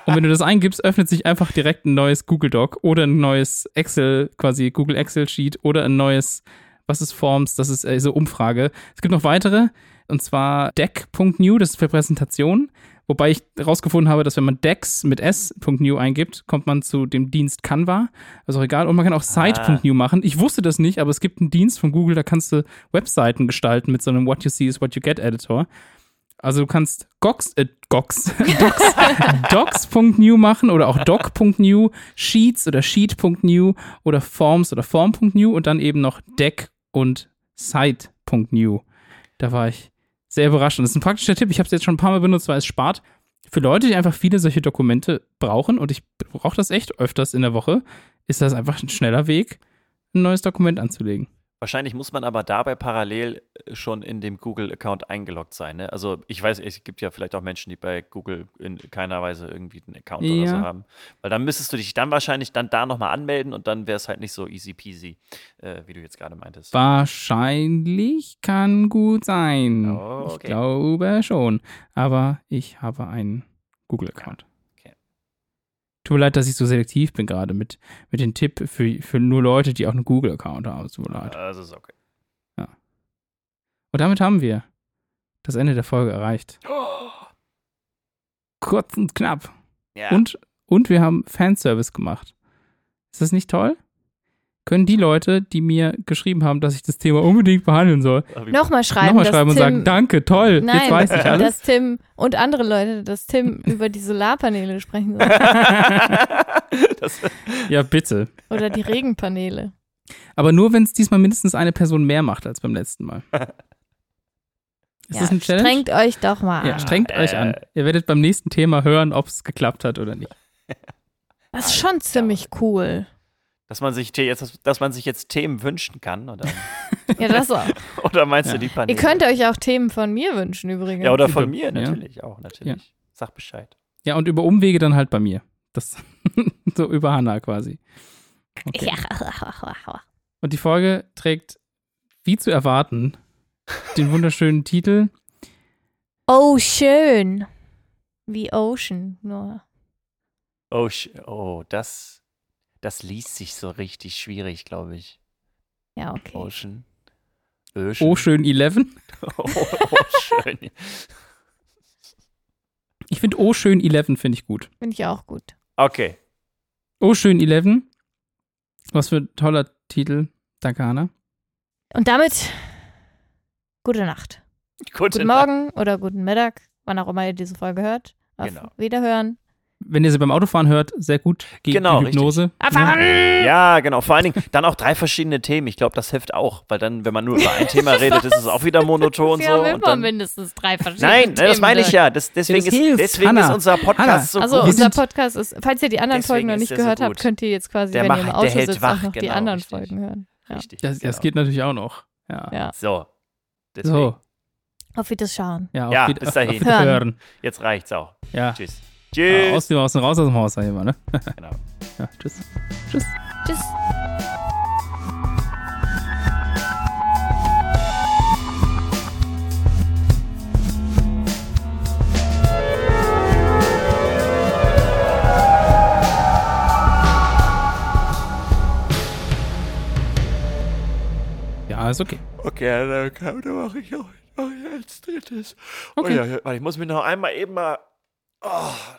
[SPEAKER 1] Und wenn du das eingibst, öffnet sich einfach direkt ein neues Google Doc oder ein neues Excel, quasi Google Excel Sheet oder ein neues, was ist Forms? Das ist äh, so Umfrage. Es gibt noch weitere, und zwar deck.new, das ist für Präsentation. Wobei ich herausgefunden habe, dass wenn man dex mit s.new eingibt, kommt man zu dem Dienst Canva. Also auch egal. Und man kann auch site.new machen. Ich wusste das nicht, aber es gibt einen Dienst von Google, da kannst du Webseiten gestalten mit so einem What You See is What You Get Editor. Also du kannst Gox, äh, Gox, Docs, (laughs) Docs.new machen oder auch doc.new, Sheets oder sheet.new oder Forms oder form.new und dann eben noch deck und site.new. Da war ich sehr überrascht. Und das ist ein praktischer Tipp. Ich habe es jetzt schon ein paar Mal benutzt, weil es spart für Leute, die einfach viele solche Dokumente brauchen und ich brauche das echt öfters in der Woche, ist das einfach ein schneller Weg, ein neues Dokument anzulegen.
[SPEAKER 2] Wahrscheinlich muss man aber dabei parallel äh, schon in dem Google-Account eingeloggt sein. Ne? Also ich weiß, es gibt ja vielleicht auch Menschen, die bei Google in keiner Weise irgendwie einen Account oder so
[SPEAKER 1] Ja.
[SPEAKER 2] haben. Weil dann müsstest du dich dann wahrscheinlich dann da nochmal anmelden und dann wäre es halt nicht so easy peasy, äh, wie du jetzt gerade meintest.
[SPEAKER 1] Wahrscheinlich kann gut sein.
[SPEAKER 2] Oh,
[SPEAKER 1] Ich
[SPEAKER 2] okay.
[SPEAKER 1] glaube schon. Aber ich habe einen Google-Account. Tut mir leid, dass ich so selektiv bin gerade mit, mit dem Tipp für, für nur Leute, die auch einen Google-Account haben. Tut mir leid.
[SPEAKER 2] Also ist okay.
[SPEAKER 1] Und damit haben wir das Ende der Folge erreicht. Kurz und knapp.
[SPEAKER 2] Ja.
[SPEAKER 1] Und, und wir haben Fanservice gemacht. Ist das nicht toll? Können die Leute, die mir geschrieben haben, dass ich das Thema unbedingt behandeln soll,
[SPEAKER 3] Nochmal schreiben,
[SPEAKER 1] nochmal schreiben und
[SPEAKER 3] Tim,
[SPEAKER 1] sagen, danke, toll,
[SPEAKER 3] Nein,
[SPEAKER 1] jetzt weiß ich alles.
[SPEAKER 3] dass Tim und andere Leute, dass Tim (laughs) über die Solarpaneele sprechen (laughs) soll.
[SPEAKER 2] das, (laughs)
[SPEAKER 1] ja, bitte.
[SPEAKER 3] Oder die Regenpaneele.
[SPEAKER 1] Aber nur, wenn es diesmal mindestens eine Person mehr macht als beim letzten Mal. Ist
[SPEAKER 3] ja,
[SPEAKER 1] das eine Challenge?
[SPEAKER 3] Strengt euch doch mal
[SPEAKER 1] ja,
[SPEAKER 3] an.
[SPEAKER 1] strengt euch an. Ihr werdet beim nächsten Thema hören, ob es geklappt hat oder nicht.
[SPEAKER 3] Das ist schon ziemlich cool.
[SPEAKER 2] Dass man sich jetzt, dass man sich jetzt Themen wünschen kann, oder? (laughs)
[SPEAKER 3] Ja, das auch. (laughs)
[SPEAKER 2] oder meinst
[SPEAKER 1] Ja.
[SPEAKER 2] du die
[SPEAKER 3] Ihr
[SPEAKER 2] Paneele?
[SPEAKER 3] könnt euch auch Themen von mir wünschen übrigens.
[SPEAKER 2] ja, oder von
[SPEAKER 1] Ja.
[SPEAKER 2] mir natürlich auch, natürlich. Sag Bescheid.
[SPEAKER 1] Ja, und über Umwege dann halt bei mir. Das (laughs) so über Hanna quasi. Okay.
[SPEAKER 3] Ja.
[SPEAKER 1] Und die Folge trägt, wie zu erwarten, den wunderschönen Titel
[SPEAKER 3] Oh, schön. Wie Ocean, nur.
[SPEAKER 2] Oh, oh das, das liest sich so richtig schwierig, glaube ich.
[SPEAKER 3] Ja, okay.
[SPEAKER 2] Ocean. Ocean.
[SPEAKER 1] Oh schön 11.
[SPEAKER 2] Oh, oh, schön.
[SPEAKER 1] Ich finde Oh schön 11 finde ich gut.
[SPEAKER 3] Finde ich auch gut.
[SPEAKER 2] Okay.
[SPEAKER 1] Oh schön 11. Was für ein toller Titel. Danke, Hanna.
[SPEAKER 3] Und damit gute Nacht.
[SPEAKER 2] Gute
[SPEAKER 3] Guten Morgen oder guten Mittag, wann auch immer ihr diese Folge hört. Auf
[SPEAKER 2] Genau.
[SPEAKER 3] Wiederhören.
[SPEAKER 1] Wenn ihr sie beim Autofahren hört, sehr gut gegen
[SPEAKER 2] Genau,
[SPEAKER 1] die Hypnose.
[SPEAKER 3] Abfahren!
[SPEAKER 2] Ja, genau. Vor allen Dingen dann auch drei verschiedene Themen. Ich glaube, das hilft auch, weil dann, wenn man nur über ein (laughs) Thema redet, ist es auch wieder monoton
[SPEAKER 3] Wir
[SPEAKER 2] so.
[SPEAKER 3] haben
[SPEAKER 2] Und
[SPEAKER 3] immer
[SPEAKER 2] dann,
[SPEAKER 3] mindestens drei verschiedene
[SPEAKER 2] nein, ne, das
[SPEAKER 3] Themen,
[SPEAKER 2] meine ich
[SPEAKER 3] ne?
[SPEAKER 2] ja. Das, deswegen
[SPEAKER 1] das
[SPEAKER 2] ist, deswegen
[SPEAKER 1] Hanna.
[SPEAKER 2] ist unser Podcast
[SPEAKER 1] Hanna.
[SPEAKER 2] so
[SPEAKER 3] Also
[SPEAKER 2] gut.
[SPEAKER 3] unser
[SPEAKER 1] sind-
[SPEAKER 3] Podcast ist, falls ihr die anderen
[SPEAKER 2] Deswegen
[SPEAKER 3] Folgen noch nicht
[SPEAKER 2] der so
[SPEAKER 3] gehört habt, könnt ihr jetzt quasi,
[SPEAKER 2] Der
[SPEAKER 3] wenn ihr im
[SPEAKER 2] macht-
[SPEAKER 3] Auto
[SPEAKER 2] der hält
[SPEAKER 3] sitzt,
[SPEAKER 2] wach,
[SPEAKER 3] auch noch die
[SPEAKER 2] genau,
[SPEAKER 3] anderen
[SPEAKER 2] richtig.
[SPEAKER 3] Folgen hören. Ja.
[SPEAKER 2] Richtig.
[SPEAKER 1] Das, das
[SPEAKER 2] genau.
[SPEAKER 1] geht natürlich auch noch. Ja.
[SPEAKER 3] Ja.
[SPEAKER 2] So. Deswegen.
[SPEAKER 1] So.
[SPEAKER 3] Auf Wiederschauen.
[SPEAKER 1] Ja, auf
[SPEAKER 2] Ja, bis dahin.
[SPEAKER 3] Hören.
[SPEAKER 2] Jetzt reicht's auch.
[SPEAKER 1] Ja.
[SPEAKER 2] Tschüss.
[SPEAKER 1] Ja,
[SPEAKER 2] Tschüss.
[SPEAKER 1] aus dem Haus und raus aus dem Haus, sag ich mal, ne? (laughs)
[SPEAKER 2] genau.
[SPEAKER 1] Ja, tschüss. Tschüss.
[SPEAKER 3] Tschüss.
[SPEAKER 1] Ja, ist okay.
[SPEAKER 2] Okay, dann mache ich auch mach ich als drittes.
[SPEAKER 1] Okay.
[SPEAKER 2] Oh, ja, ja, warte, ich muss mich noch einmal eben mal oh,